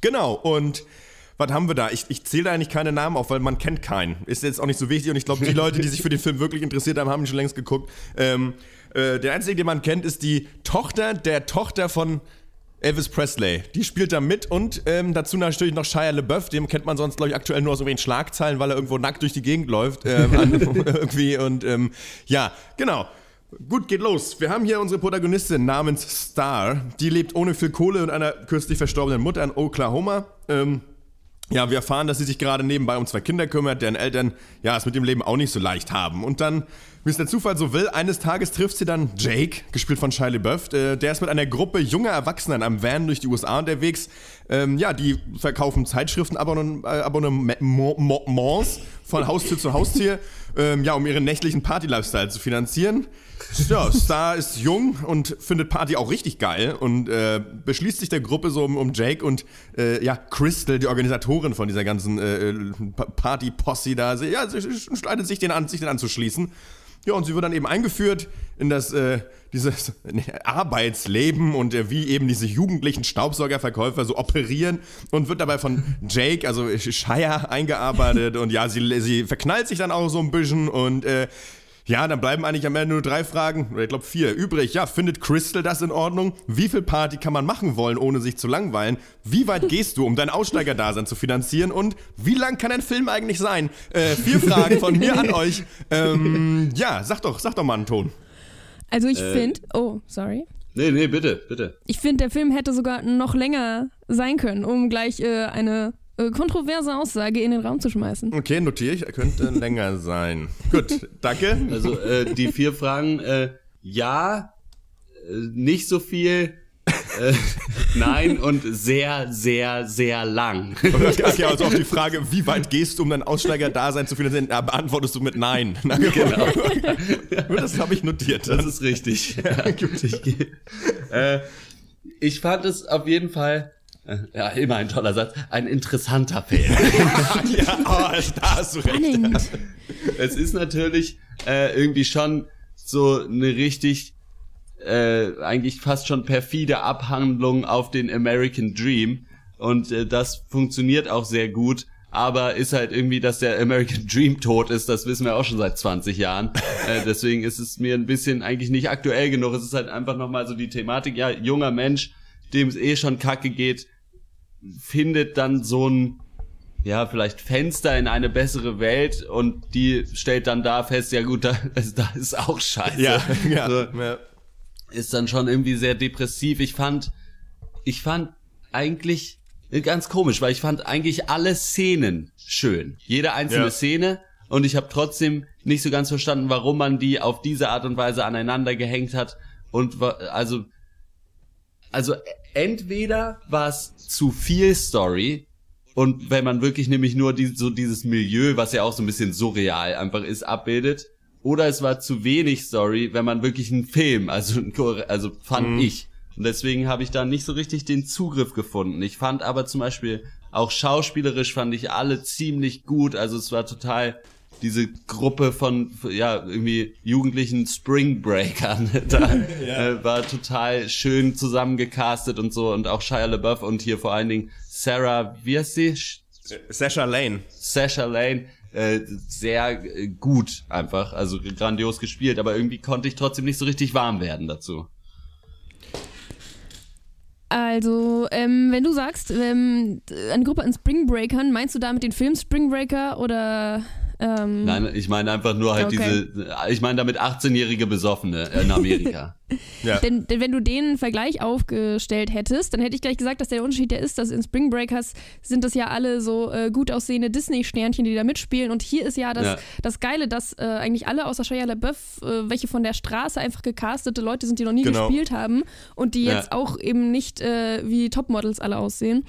genau. Und was haben wir da? Ich, ich zähle da eigentlich keine Namen auf, weil man kennt keinen. Ist jetzt auch nicht so wichtig und ich glaube, die Leute, die sich für den Film wirklich interessiert haben, haben ihn schon längst geguckt. Ähm, äh, der einzige, den man kennt, ist die Tochter der Tochter von Elvis Presley. Die spielt da mit und ähm, dazu natürlich noch Shia LaBeouf, dem kennt man sonst, glaube ich, aktuell nur aus irgendwelchen Schlagzeilen, weil er irgendwo nackt durch die Gegend läuft. Ähm, irgendwie und ähm, ja, genau. Gut, geht los. Wir haben hier unsere Protagonistin namens Star. Die lebt ohne viel Kohle und einer kürzlich verstorbenen Mutter in Oklahoma. Ähm, ja, wir erfahren, dass sie sich gerade nebenbei um zwei Kinder kümmert, deren Eltern ja es mit dem Leben auch nicht so leicht haben. Und dann Wie es der Zufall so will, eines Tages trifft sie dann Jake, gespielt von Shia LaBeouf. Äh, der ist mit einer Gruppe junger Erwachsener in einem Van durch die USA unterwegs. Ähm, ja, die verkaufen Zeitschriften, äh, Abonnements von Haustür zu Haustür, ähm, ja, um ihren nächtlichen Party-Lifestyle zu finanzieren. Ja, Star ist jung und findet Party auch richtig geil und äh, beschließt sich der Gruppe so um, um Jake und äh, ja, Crystal, die Organisatorin von dieser ganzen äh, Party-Posse da, sie, ja, sie entscheidet sich den an, sich den anzuschließen. Ja, und sie wird dann eben eingeführt in das äh, dieses Arbeitsleben und äh, wie eben diese jugendlichen Staubsaugerverkäufer so operieren und wird dabei von Jake, also Shire, eingearbeitet. Und ja, sie, sie verknallt sich dann auch so ein bisschen und äh, ja, dann bleiben eigentlich am Ende nur drei Fragen, oder ich glaube vier, übrig. Ja, findet Crystal das in Ordnung? Wie viel Party kann man machen wollen, ohne sich zu langweilen? Wie weit gehst du, um dein Aussteigerdasein zu finanzieren? Und wie lang kann ein Film eigentlich sein? Äh, vier Fragen von mir an euch. Ähm, ja, sag doch, sag doch mal einen Ton. Also ich äh, finde, oh, sorry. Nee, nee, bitte, bitte. Ich finde, der Film hätte sogar noch länger sein können, um gleich äh, eine äh, kontroverse Aussage in den Raum zu schmeißen. Okay, notiere ich, könnte länger sein. Gut, danke. Also äh, die vier Fragen, äh, ja, äh, nicht so viel, äh, nein und sehr, sehr, sehr lang. Okay, also auf die Frage, wie weit gehst du, um dein Aussteiger-Dasein zu finanzieren, beantwortest du mit Nein. Genau. Das habe ich notiert. Das ist richtig. Ja, gut, ich, äh, ich fand es auf jeden Fall ja, immer ein toller Satz. Ein interessanter Film. ja, oh, da hast du recht. Es ist natürlich äh, irgendwie schon so eine richtig, äh, eigentlich fast schon perfide Abhandlung auf den American Dream. Und äh, das funktioniert auch sehr gut. Aber ist halt irgendwie, dass der American Dream tot ist, das wissen wir auch schon seit 20 Jahren. äh, deswegen ist es mir ein bisschen eigentlich nicht aktuell genug. Es ist halt einfach nochmal so die Thematik, ja, junger Mensch, dem es eh schon kacke geht, findet dann so ein ja, vielleicht Fenster in eine bessere Welt und die stellt dann da fest, ja gut, da, da ist auch scheiße. Ja, ja, so, ja. Ist dann schon irgendwie sehr depressiv. Ich fand, ich fand eigentlich ganz komisch, weil ich fand eigentlich alle Szenen schön. Jede einzelne ja. Szene und ich habe trotzdem nicht so ganz verstanden, warum man die auf diese Art und Weise aneinander gehängt hat und also also entweder war es zu viel Story und wenn man wirklich nämlich nur die, so dieses Milieu, was ja auch so ein bisschen surreal einfach ist, abbildet, oder es war zu wenig Story, wenn man wirklich einen Film, also, also fand mhm. ich. Und deswegen habe ich da nicht so richtig den Zugriff gefunden. Ich fand aber zum Beispiel auch schauspielerisch fand ich alle ziemlich gut. Also es war total diese Gruppe von ja irgendwie jugendlichen Spring Breakern da ja. äh, war total schön zusammengecastet und so und auch Shia LaBeouf und hier vor allen Dingen Sarah, wie heißt sie? Sasha Lane. Sasha Lane äh, sehr äh, gut einfach, also grandios gespielt, aber irgendwie konnte ich trotzdem nicht so richtig warm werden dazu. Also, ähm, wenn du sagst, ähm, eine Gruppe an Spring Breakern, meinst du damit den Film Spring Breaker oder ähm, Nein, ich meine einfach nur halt okay. diese, ich meine damit 18-jährige Besoffene in Amerika. ja. denn, denn, wenn du den Vergleich aufgestellt hättest, dann hätte ich gleich gesagt, dass der Unterschied der ist, dass in Spring Breakers sind das ja alle so äh, gut aussehende Disney-Sternchen, die da mitspielen und hier ist ja das, ja. das Geile, dass äh, eigentlich alle außer Shia LaBeouf, äh, welche von der Straße einfach gecastete Leute sind, die noch nie genau. gespielt haben und die jetzt ja. auch eben nicht äh, wie Topmodels alle aussehen.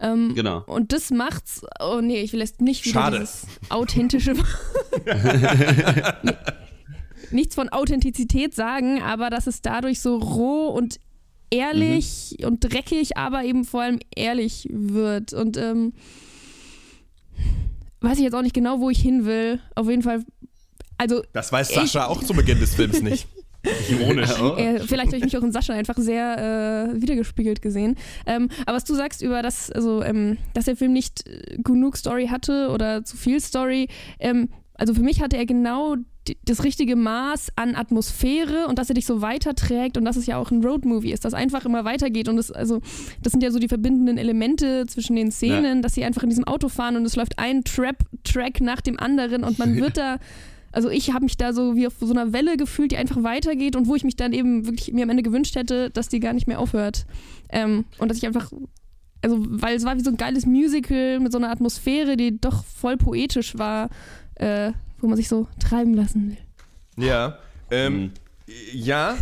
Ähm, genau. Und das macht's. Oh nee, ich will jetzt nicht wieder Schade. dieses authentische. nichts von Authentizität sagen, aber dass es dadurch so roh und ehrlich mhm. und dreckig, aber eben vor allem ehrlich wird. Und ähm, weiß ich jetzt auch nicht genau, wo ich hin will. Auf jeden Fall. Also, das weiß Sascha auch zu Beginn des Films nicht. Ironisch. Äh, vielleicht habe ich mich auch in Sascha einfach sehr äh, wiedergespiegelt gesehen. Ähm, aber was du sagst über das, also, ähm, dass der Film nicht äh, genug Story hatte oder zu viel Story, ähm, also für mich hatte er genau das richtige Maß an Atmosphäre und dass er dich so weiterträgt und dass es ja auch ein Roadmovie ist, das einfach immer weitergeht und das, also, das sind ja so die verbindenden Elemente zwischen den Szenen, ja. dass sie einfach in diesem Auto fahren und es läuft ein Trap-Track nach dem anderen und man wird da also ich habe mich da so wie auf so einer Welle gefühlt, die einfach weitergeht und wo ich mich dann eben wirklich mir am Ende gewünscht hätte, dass die gar nicht mehr aufhört. Ähm, und dass ich einfach, also weil es war wie so ein geiles Musical mit so einer Atmosphäre, die doch voll poetisch war, äh, wo man sich so treiben lassen will. Ja. Ähm, Ja,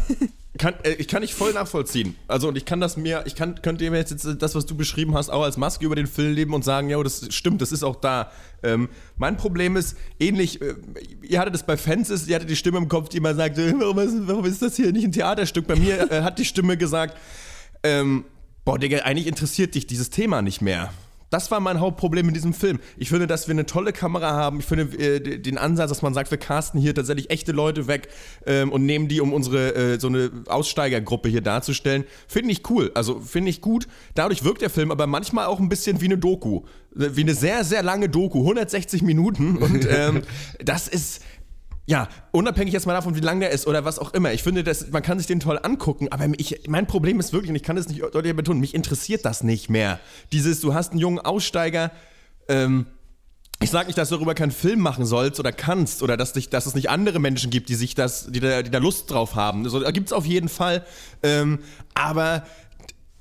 kann, äh, ich kann dich voll nachvollziehen. Also und ich kann das mir, ich kann, könnte mir jetzt das, was du beschrieben hast, auch als Maske über den Film leben und sagen, ja, das stimmt, das ist auch da. Ähm, mein Problem ist ähnlich, äh, ihr hattet das bei Fences, ihr hattet die Stimme im Kopf, die immer sagt, äh, warum ist, warum ist das hier nicht ein Theaterstück? Bei mir äh, hat die Stimme gesagt, ähm, boah, Digga, eigentlich interessiert dich dieses Thema nicht mehr. Das war mein Hauptproblem in diesem Film. Ich finde, dass wir eine tolle Kamera haben. Ich finde äh, den Ansatz, dass man sagt, wir casten hier tatsächlich echte Leute weg ähm, und nehmen die, um unsere äh, so eine Aussteigergruppe hier darzustellen, finde ich cool. Also finde ich gut. Dadurch wirkt der Film aber manchmal auch ein bisschen wie eine Doku. Wie eine sehr, sehr lange Doku. 160 Minuten. Und ähm, das ist ja, unabhängig jetzt mal davon, wie lang der ist oder was auch immer. Ich finde, das, man kann sich den toll angucken, aber ich, mein Problem ist wirklich, und ich kann es nicht deutlich betonen, mich interessiert das nicht mehr. Dieses, du hast einen jungen Aussteiger, ähm, ich sage nicht, dass du darüber keinen Film machen sollst oder kannst oder dass, dich, dass es nicht andere Menschen gibt, die sich das, die da, die da Lust drauf haben. Also, da gibt es auf jeden Fall. Ähm, aber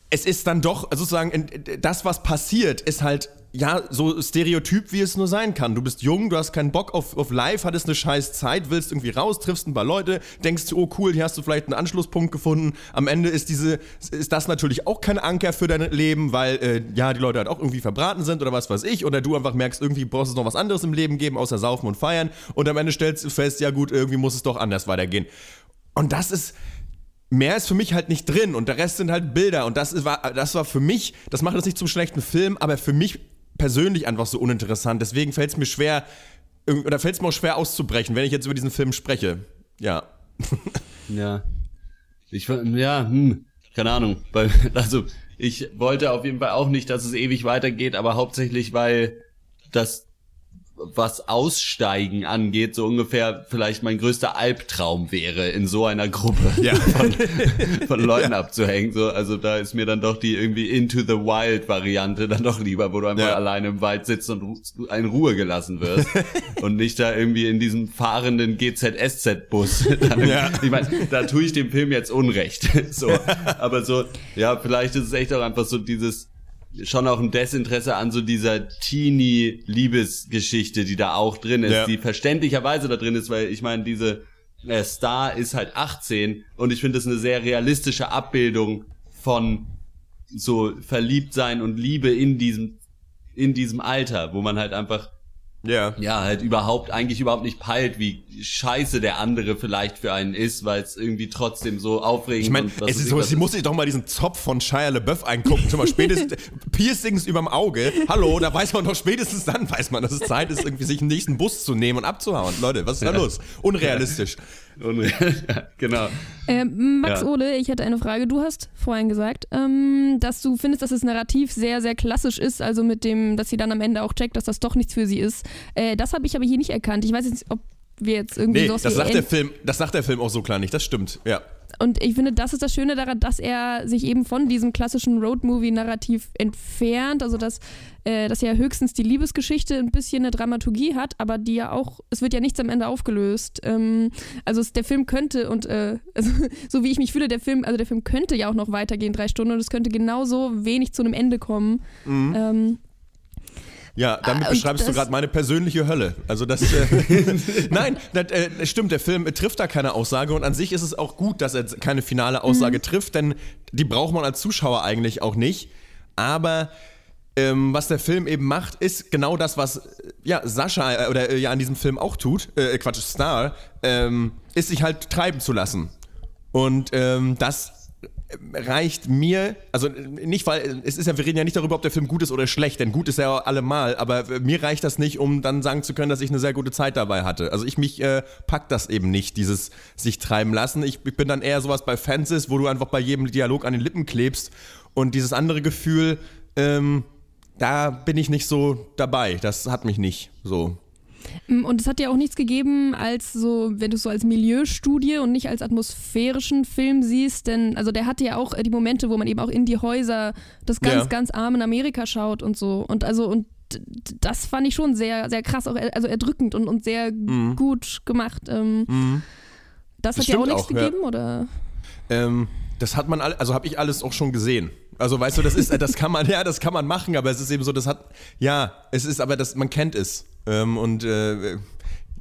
es ist dann doch sozusagen das, was passiert, ist halt ja so stereotyp, wie es nur sein kann. Du bist jung, du hast keinen Bock auf, auf Live, hattest eine scheiß Zeit, willst irgendwie raus, triffst ein paar Leute, denkst, oh cool, hier hast du vielleicht einen Anschlusspunkt gefunden. Am Ende ist diese ist das natürlich auch kein Anker für dein Leben, weil äh, ja die Leute halt auch irgendwie verbraten sind oder was weiß ich oder du einfach merkst, irgendwie brauchst es noch was anderes im Leben geben außer saufen und feiern und am Ende stellst du fest, ja gut, irgendwie muss es doch anders weitergehen. Und das ist mehr ist für mich halt nicht drin und der Rest sind halt Bilder und das war, das war für mich, das macht es nicht zum schlechten Film, aber für mich persönlich einfach so uninteressant. Deswegen fällt es mir schwer, oder fällt es mir auch schwer auszubrechen, wenn ich jetzt über diesen Film spreche. Ja. Ja. Ich ja, hm, keine Ahnung. Also ich wollte auf jeden Fall auch nicht, dass es ewig weitergeht, aber hauptsächlich, weil das was Aussteigen angeht, so ungefähr vielleicht mein größter Albtraum wäre, in so einer Gruppe von, von Leuten abzuhängen. So, also da ist mir dann doch die irgendwie Into the Wild Variante dann doch lieber, wo du einfach Ja. alleine im Wald sitzt und in Ruhe gelassen wirst und nicht da irgendwie in diesem fahrenden GZSZ-Bus. Ja. Ich meine, da tue ich dem Film jetzt Unrecht. So, aber so, ja, vielleicht ist es echt auch einfach so dieses schon auch ein Desinteresse an so dieser Teenie-Liebesgeschichte, die da auch drin ist, Ja. die verständlicherweise da drin ist, weil ich meine, diese äh, Star ist halt 18 und ich finde das eine sehr realistische Abbildung von so verliebt sein und Liebe in diesem in diesem Alter, wo man halt einfach Ja. ja, halt überhaupt, eigentlich überhaupt nicht peilt, wie scheiße der andere vielleicht für einen ist, weil es irgendwie trotzdem so aufregend Ich meine, und es ist ich so, sie muss sich doch mal diesen Zopf von Shia LaBeouf eingucken. Schon mal spätestens Piercings überm Auge. Hallo, da weiß man doch spätestens dann, weiß man, dass es Zeit ist, irgendwie sich einen nächsten Bus zu nehmen und abzuhauen. Leute, was ist da los? Unrealistisch. Unreal. ja, genau. Ähm, Max Ja. Ole, ich hätte eine Frage. Du hast vorhin gesagt, ähm, dass du findest, dass das Narrativ sehr, sehr klassisch ist, also mit dem, dass sie dann am Ende auch checkt, dass das doch nichts für sie ist. Äh, das habe ich aber hier nicht erkannt. Ich weiß jetzt nicht, ob wir jetzt irgendwie Nee, das sagt, der Film, das sagt der Film auch so klar nicht. Das stimmt, ja. Und ich finde, das ist das Schöne daran, dass er sich eben von diesem klassischen Roadmovie-Narrativ entfernt. Also, dass, äh, dass ja höchstens die Liebesgeschichte ein bisschen eine Dramaturgie hat, aber die ja auch, es wird ja nichts am Ende aufgelöst. Ähm, also, es, der Film könnte, und äh, also, so wie ich mich fühle, der Film, also der Film könnte ja auch noch weitergehen, drei Stunden, und es könnte genauso wenig zu einem Ende kommen. Ähm, Ja, damit Ah, beschreibst du gerade meine persönliche Hölle. Also das, äh, nein, das, äh, stimmt, der Film trifft da keine Aussage und an sich ist es auch gut, dass er keine finale Aussage trifft, denn die braucht man als Zuschauer eigentlich auch nicht. Aber ähm, was der Film eben macht, ist genau das, was äh, ja Sascha äh, oder äh, ja in diesem Film auch tut, äh, Quatsch, Star, ähm, ist sich halt treiben zu lassen. Und ähm, das reicht mir, also nicht, weil es ist ja, wir reden ja nicht darüber, ob der Film gut ist oder schlecht, denn gut ist er ja allemal, aber mir reicht das nicht, um dann sagen zu können, dass ich eine sehr gute Zeit dabei hatte. Also ich mich äh, packt das eben nicht, dieses sich treiben lassen. Ich, ich bin dann eher sowas bei Fences, wo du einfach bei jedem Dialog an den Lippen klebst und dieses andere Gefühl, ähm, da bin ich nicht so dabei. Das hat mich nicht so. Mm, Und es hat ja auch nichts gegeben als so, wenn du es so als Milieustudie und nicht als atmosphärischen Film siehst, denn also der hatte ja auch äh, die Momente, wo man eben auch in die Häuser des ganz, Ja. ganz armen Amerika schaut und so. Und also und das fand ich schon sehr, sehr krass, auch äh, also erdrückend und, und sehr gut gemacht. Ähm, Das hat Mhm. Das ja auch nichts auch, ja. gegeben, oder? Ähm, das hat man also habe ich alles auch schon gesehen. Also weißt du, das ist, das kann man, ja, das kann man machen, aber es ist eben so, das hat, ja, es ist aber, das, man kennt es. Ähm, und äh,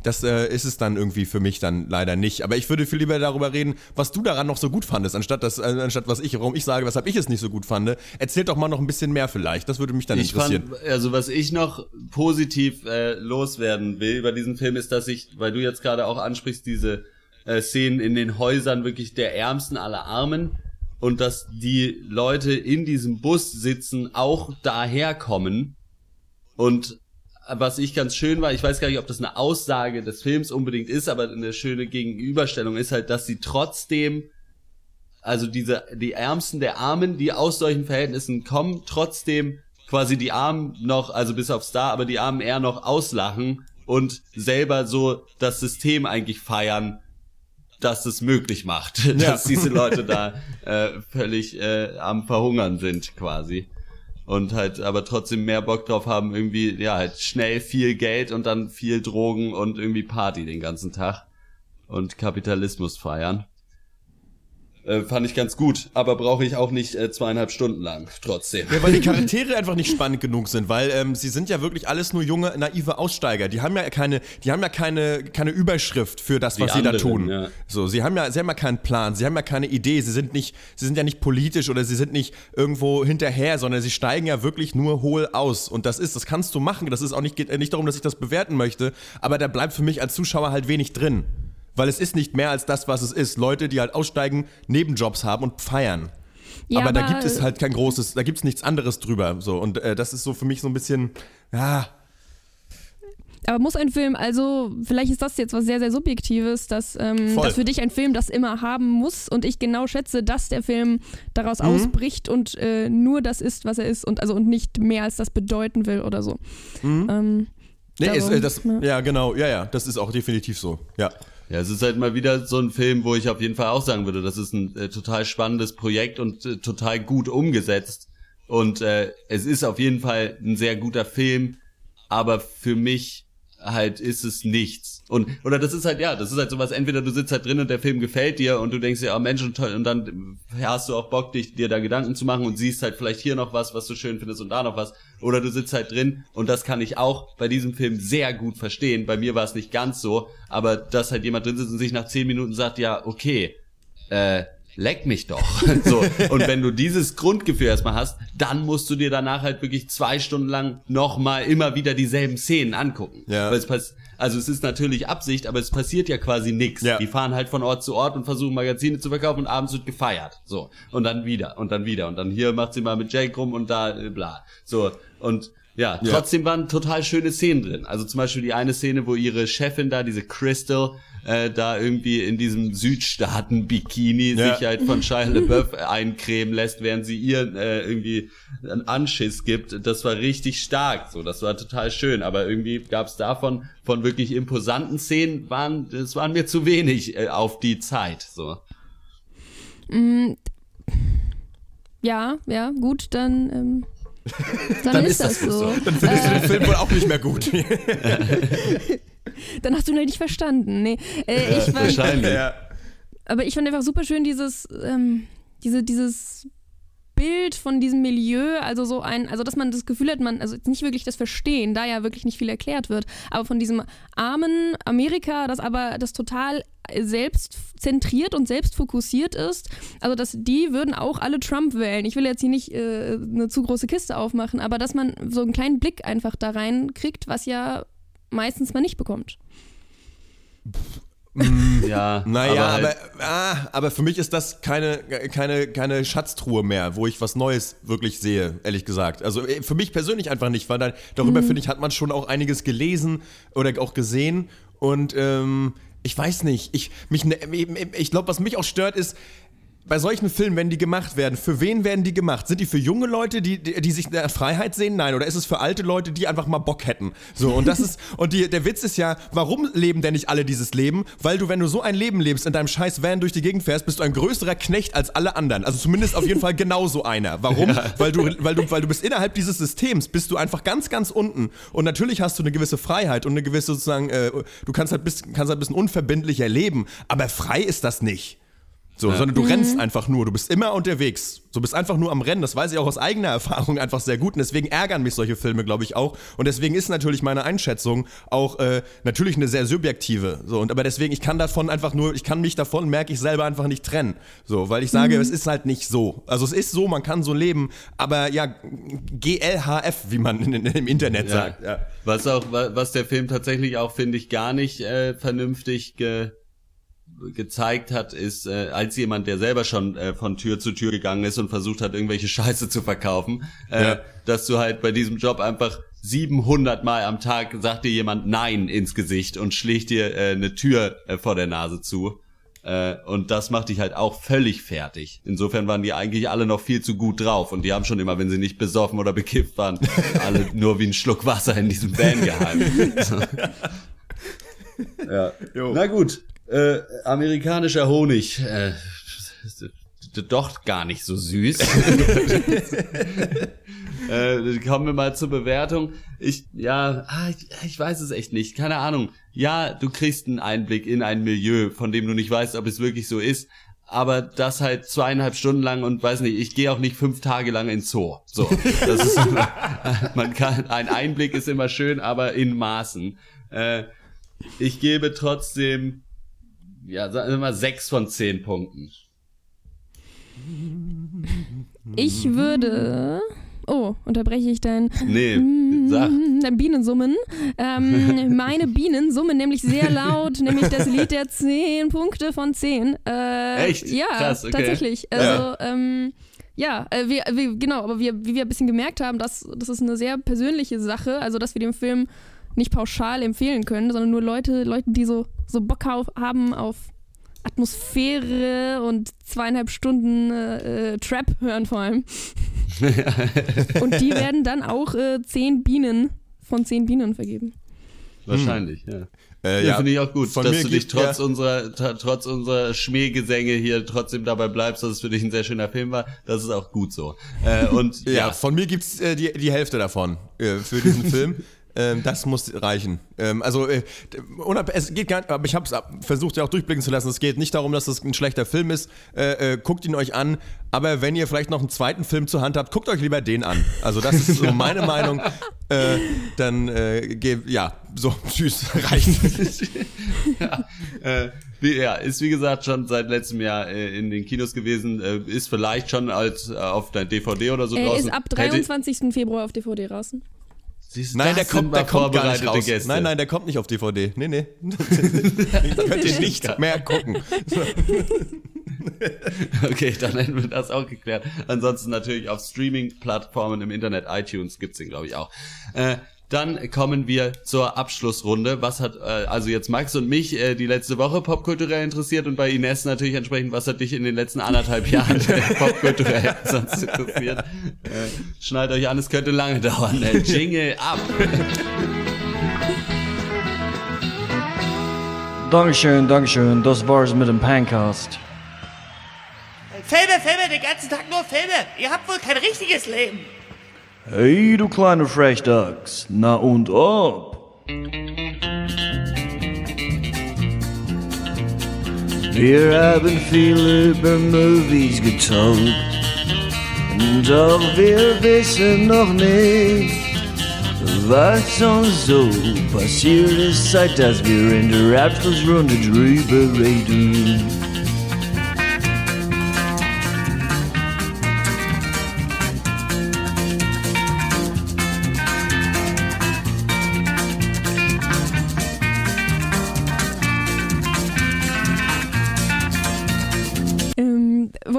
das äh, ist es dann irgendwie für mich dann leider nicht. Aber ich würde viel lieber darüber reden, was du daran noch so gut fandest, anstatt, das, äh, anstatt was ich, warum ich sage, weshalb ich es nicht so gut fand. Erzähl doch mal noch ein bisschen mehr vielleicht. Das würde mich dann Ich interessieren. fand, also was ich noch positiv äh, loswerden will über diesen Film ist, dass ich, weil du jetzt gerade auch ansprichst, diese äh, Szenen in den Häusern wirklich der Ärmsten aller Armen und dass die Leute in diesem Bus sitzen, auch daherkommen. Und was ich ganz schön war, ich weiß gar nicht, ob das eine Aussage des Films unbedingt ist, aber eine schöne Gegenüberstellung ist halt, dass sie trotzdem also diese die Ärmsten der Armen, die aus solchen Verhältnissen kommen, trotzdem quasi die Armen noch, also bis auf Star, aber die Armen eher noch auslachen und selber so das System eigentlich feiern, dass es möglich macht, dass diese Leute da äh, völlig äh, am Verhungern sind quasi und halt aber trotzdem mehr Bock drauf haben, irgendwie ja halt schnell viel Geld und dann viel Drogen und irgendwie Party den ganzen Tag und Kapitalismus feiern. Äh, fand ich ganz gut, aber brauche ich auch nicht äh, zweieinhalb Stunden lang, trotzdem. Ja, weil die Charaktere einfach nicht spannend genug sind, weil ähm, sie sind ja wirklich alles nur junge, naive Aussteiger. Die haben ja keine, die haben ja keine, keine Überschrift für das, was Die sie da anderen, tun. ja. So, sie haben ja, sie haben ja keinen Plan, sie haben ja keine Idee, sie sind nicht, sie sind ja nicht politisch oder sie sind nicht irgendwo hinterher, sondern sie steigen ja wirklich nur hohl aus. Und das ist, das kannst du machen. Das ist auch nicht, geht äh, nicht darum, dass ich das bewerten möchte, aber da bleibt für mich als Zuschauer halt wenig drin. Weil es ist nicht mehr als das, was es ist. Leute, die halt aussteigen, Nebenjobs haben und feiern. Ja, aber, da aber- gibt es halt kein großes, da gibt es nichts anderes drüber. So. Und äh, das ist so für mich so ein bisschen, ja, Aber muss ein Film, also vielleicht ist das jetzt was sehr, sehr Subjektives, dass, ähm, dass für dich ein Film das immer haben muss und ich genau schätze, dass der Film daraus Mhm. ausbricht und äh, nur das ist, was er ist und also und nicht mehr als das bedeuten will oder so. Mhm. Ähm, nee, darum, ist, äh, das, ja. ja, genau, ja, ja, das ist auch definitiv so. Ja. Ja, es ist halt mal wieder so ein Film, wo ich auf jeden Fall auch sagen würde, das ist ein äh, total spannendes Projekt und äh, total gut umgesetzt. Und äh, es ist auf jeden Fall ein sehr guter Film, aber für mich halt ist es nichts. Und oder das ist halt ja, das ist halt sowas. Entweder du sitzt halt drin und der Film gefällt dir und du denkst dir, oh Mensch und und dann hast du auch Bock, dich dir da Gedanken zu machen und siehst halt vielleicht hier noch was, was du schön findest und da noch was. Oder du sitzt halt drin und das kann ich auch bei diesem Film sehr gut verstehen. Bei mir war es nicht ganz so, aber dass halt jemand drin sitzt und sich nach zehn Minuten sagt, ja okay, äh, leck mich doch. so. Und wenn du dieses Grundgefühl erstmal hast, dann musst du dir danach halt wirklich zwei Stunden lang nochmal immer wieder dieselben Szenen angucken. Ja. Weil es pass also es ist natürlich Absicht, aber es passiert ja quasi nichts. Ja. Die fahren halt von Ort zu Ort und versuchen Magazine zu verkaufen und abends wird gefeiert. So. Und dann wieder und dann wieder. Und dann hier macht sie mal mit Jake rum und da äh, bla. So. Und ja, Ja. trotzdem waren total schöne Szenen drin. Also zum Beispiel die eine Szene, wo ihre Chefin da, diese Crystal, äh, da irgendwie in diesem Südstaaten-Bikini Ja. sich halt von Shia LaBeouf eincremen lässt, während sie ihr äh, irgendwie einen Anschiss gibt. Das war richtig stark, so. Das war total schön. Aber irgendwie gab es davon, von wirklich imposanten Szenen, waren, das waren mir zu wenig äh, auf die Zeit, so. ja, ja, gut, dann, ähm, dann, ist, das, so. Dann findest du den Film wohl auch nicht mehr gut. Dann hast du ihn nicht verstanden. Nee, äh, ich war, Wahrscheinlich. aber ich fand einfach super schön dieses, ähm, diese, dieses Bild von diesem Milieu, also so ein, also dass man das Gefühl hat, man, also nicht wirklich das Verstehen, da ja wirklich nicht viel erklärt wird, aber von diesem armen Amerika, das aber das total selbstzentriert und selbstfokussiert ist, also dass die würden auch alle Trump wählen. Ich will jetzt hier nicht äh, eine zu große Kiste aufmachen, aber dass man so einen kleinen Blick einfach da rein kriegt, was ja meistens man nicht bekommt. Ja, Naja, aber, halt- ah, aber für mich ist das keine, keine, keine Schatztruhe mehr, wo ich was Neues wirklich sehe, ehrlich gesagt. Also äh, für mich persönlich einfach nicht, weil da, darüber finde ich, hat man schon auch einiges gelesen oder auch gesehen. Und ähm, ich weiß nicht, ich, mich, ne- ich glaube, was mich auch stört, ist, bei solchen Filmen, wenn die gemacht werden, für wen werden die gemacht? Sind die für junge Leute, die, die, die sich in der Freiheit sehen? Nein. Oder ist es für alte Leute, die einfach mal Bock hätten? So, und das ist, und die, der Witz ist ja, warum leben denn nicht alle dieses Leben? Weil du, wenn du so ein Leben lebst, in deinem scheiß Van durch die Gegend fährst, bist du ein größerer Knecht als alle anderen. Also zumindest auf jeden Fall genauso einer. Warum? Weil, du, weil, du, weil du bist innerhalb dieses Systems, bist du einfach ganz, ganz unten. Und natürlich hast du eine gewisse Freiheit und eine gewisse sozusagen, äh, du kannst halt, bis, kannst halt ein bisschen unverbindlicher leben. Aber frei ist das nicht. So, Ja. sondern du rennst einfach nur, du bist immer unterwegs. Du bist einfach nur am Rennen. Das weiß ich auch aus eigener Erfahrung einfach sehr gut. Und deswegen ärgern mich solche Filme, glaube ich, auch. Und deswegen ist natürlich meine Einschätzung auch äh, natürlich eine sehr subjektive. So, und aber deswegen, ich kann davon einfach nur, ich kann mich davon, merke ich selber einfach nicht trennen. So, weil ich sage, es ist halt nicht so. Also es ist so, man kann so leben, aber ja, GLHF, wie man in, in, im Internet Ja. sagt. Ja. Was auch, wa- was der Film tatsächlich auch, finde ich, gar nicht äh, vernünftig ge gezeigt hat, ist, äh, als jemand, der selber schon äh, von Tür zu Tür gegangen ist und versucht hat, irgendwelche Scheiße zu verkaufen, äh, Ja. dass du halt bei diesem Job einfach 700 Mal am Tag sagt dir jemand Nein ins Gesicht und schlägt dir äh, eine Tür äh, vor der Nase zu. Äh, und das macht dich halt auch völlig fertig. Insofern waren die eigentlich alle noch viel zu gut drauf und die haben schon immer, wenn sie nicht besoffen oder bekifft waren, alle nur wie ein Schluck Wasser in diesem Van gehalten. Ja. Na gut, äh, amerikanischer Honig. Äh, doch gar nicht so süß. äh, kommen wir mal zur Bewertung. Ich, ja, ah, ich, ich weiß es echt nicht. Keine Ahnung. Ja, du kriegst einen Einblick in ein Milieu, von dem du nicht weißt, ob es wirklich so ist. Aber das halt zweieinhalb Stunden lang und weiß nicht, ich gehe auch nicht fünf Tage lang ins Zoo. So, das ist, man kann, ein Einblick ist immer schön, aber in Maßen. Äh, ich gebe trotzdem, ja, sagen wir mal sechs von zehn Punkten. Ich würde. Oh, unterbreche ich dein, Nee, sag. dein Bienensummen. Ähm, meine Bienen summen nämlich sehr laut, nämlich das Lied der 10 Punkte von 10. Äh, Echt? Ja, Krass, okay. tatsächlich. Also, ähm, ja, äh, wir, wir, genau, aber wir, wie wir ein bisschen gemerkt haben, dass das ist eine sehr persönliche Sache, also dass wir den Film nicht pauschal empfehlen können, sondern nur Leute, Leute, die so, so Bock auf, haben auf Atmosphäre und zweieinhalb Stunden äh, äh, Trap hören vor allem. und die werden dann auch äh, zehn Bienen von zehn Bienen vergeben. Wahrscheinlich, ja. Äh, ja, finde ich auch gut, von dass du dich trotz ja. unserer trotz unserer Schmähgesänge hier trotzdem dabei bleibst, dass es für dich ein sehr schöner Film war. Das ist auch gut so. Äh, und Ja, ja, von mir gibt's äh, die, die Hälfte davon äh, für diesen Film. Ähm, das muss reichen. Ähm, also äh, es geht gar nicht, aber ich habe es versucht ja auch durchblicken zu lassen. Es geht nicht darum, dass es ein schlechter Film ist. Äh, äh, guckt ihn euch an. Aber wenn ihr vielleicht noch einen zweiten Film zur Hand habt, guckt euch lieber den an. Also das ist so meine Meinung. Äh, dann äh, ge- ja, so tschüss, reicht. ja, äh, wie, ja, ist wie gesagt schon seit letztem Jahr äh, in den Kinos gewesen, äh, ist vielleicht schon als äh, auf der DVD oder so Er draußen. ist ab Hätte- 23. Februar auf DVD draußen. Siehst Nein, der kommt, der kommt gar nicht raus. Gäste. Nein, nein, der kommt nicht auf DVD. Nee, nee. Könnt ihr nicht mehr gucken. Okay, dann hätten wir das auch geklärt. Ansonsten natürlich auf Streaming-Plattformen im Internet, iTunes gibt's den, glaube ich, auch. Äh, dann kommen wir zur Abschlussrunde. Was hat äh, also jetzt Max und mich äh, die letzte Woche popkulturell interessiert und bei Ines natürlich entsprechend, was hat dich in den letzten anderthalb Jahren popkulturell sonst interessiert? Äh, schnallt euch an, es könnte lange dauern. Äh, Jingle ab! Dankeschön, Dankeschön. Das war's mit dem Pancast. Filme, Filme, den ganzen Tag nur Filme. Ihr habt wohl kein richtiges Leben. Hey, du kleine Frechdachs. Na und ob? Wir haben viel über Movies getalkt. Doch wir wissen noch nicht, was uns so passiert ist, seit dass wir in der Abschlussrunde drüber reden.